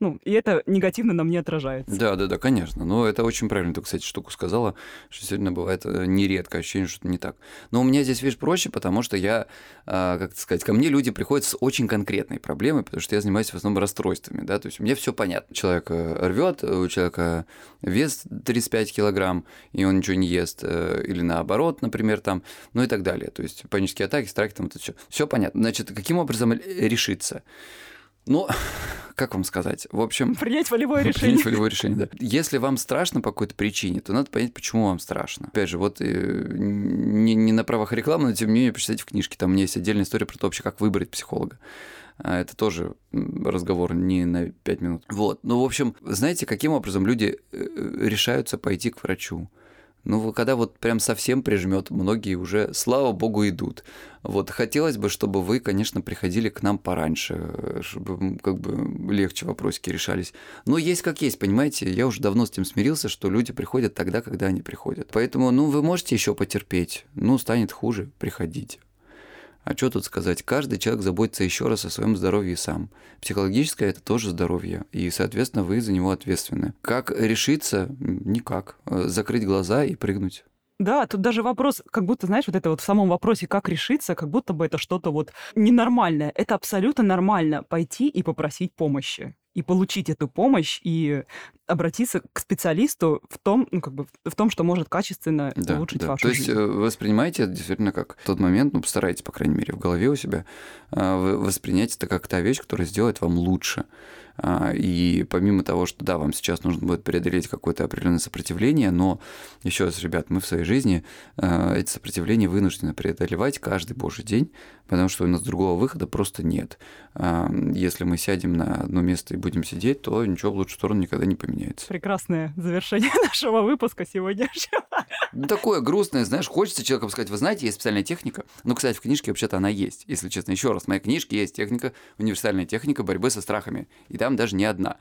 ну, и это негативно на мне отражается. Да, да, да, конечно. Но это очень правильно ты, кстати, штуку сказала, что сегодня бывает э, нередко ощущение, что это не так. Но у меня здесь, видишь, проще, потому что я, а, как сказать, ко мне люди приходят с очень конкретной проблемой, потому что я занимаюсь в основном расстройствами, да, то есть мне все понятно. Человек э, рвет, у человека вес 35 килограмм, и он ничего не ест, э, или наоборот, например, там, ну и так далее. То есть панические атаки, страхи, там это все. Все понятно. Значит, каким образом решиться? Ну, как вам сказать? В общем... Принять волевое решение. Принять волевое решение, да. Если вам страшно по какой-то причине, то надо понять, почему вам страшно. Опять же, вот э, не, не на правах рекламы, но тем не менее, почитайте в книжке. Там у меня есть отдельная история про то вообще, как выбрать психолога. А это тоже разговор не на 5 минут. Вот. Ну, в общем, знаете, каким образом люди э, решаются пойти к врачу? Ну, когда вот прям совсем прижмет, многие уже, слава богу, идут. Вот хотелось бы, чтобы вы, конечно, приходили к нам пораньше, чтобы как бы легче вопросики решались. Но есть как есть, понимаете, я уже давно с этим смирился, что люди приходят тогда, когда они приходят. Поэтому, ну, вы можете еще потерпеть. Ну, станет хуже, приходите. А что тут сказать? Каждый человек заботится еще раз о своем здоровье сам. Психологическое это тоже здоровье, и, соответственно, вы за него ответственны. Как решиться? Никак. Закрыть глаза и прыгнуть. Да, тут даже вопрос, как будто, знаешь, вот это вот в самом вопросе, как решиться, как будто бы это что-то вот ненормальное. Это абсолютно нормально пойти и попросить помощи и получить эту помощь, и обратиться к специалисту в том, ну, как бы, в том, что может качественно да, улучшить да. вашу То есть жизнь. Э, воспринимайте это действительно как тот момент, ну, постарайтесь, по крайней мере, в голове у себя э, воспринять это как та вещь, которая сделает вам лучше. А, и помимо того, что да, вам сейчас нужно будет преодолеть какое-то определенное сопротивление, но еще раз, ребят, мы в своей жизни э, эти сопротивления вынуждены преодолевать каждый божий день, потому что у нас другого выхода просто нет. А, если мы сядем на одно место и будем сидеть, то ничего в лучшую сторону никогда не поменяется. Прекрасное завершение нашего выпуска сегодняшнего. Ну, такое грустное, знаешь, хочется человеку сказать, вы знаете, есть специальная техника. Ну, кстати, в книжке вообще-то она есть. Если честно, еще раз, в моей книжке есть техника, универсальная техника борьбы со страхами. И там даже не одна.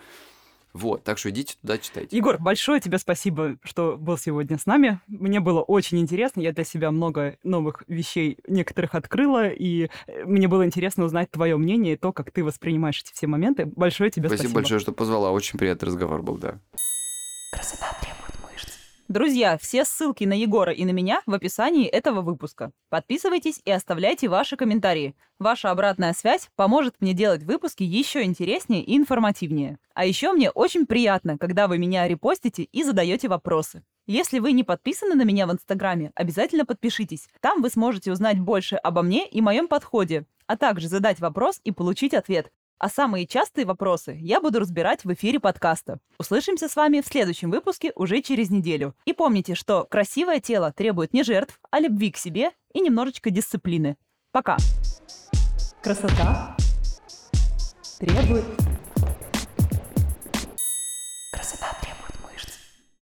Вот, так что идите туда, читайте. Егор, большое тебе спасибо, что был сегодня с нами. Мне было очень интересно. Я для себя много новых вещей некоторых открыла, и э, мне было интересно узнать твое мнение и то, как ты воспринимаешь эти все моменты. Большое тебе спасибо. Спасибо большое, что позвала. Очень приятный разговор был, да. Красота требует. Друзья, все ссылки на Егора и на меня в описании этого выпуска. Подписывайтесь и оставляйте ваши комментарии. Ваша обратная связь поможет мне делать выпуски еще интереснее и информативнее. А еще мне очень приятно, когда вы меня репостите и задаете вопросы. Если вы не подписаны на меня в Инстаграме, обязательно подпишитесь. Там вы сможете узнать больше обо мне и моем подходе, а также задать вопрос и получить ответ. А самые частые вопросы я буду разбирать в эфире подкаста. Услышимся с вами в следующем выпуске уже через неделю. И помните, что красивое тело требует не жертв, а любви к себе и немножечко дисциплины. Пока. Красота требует... Красота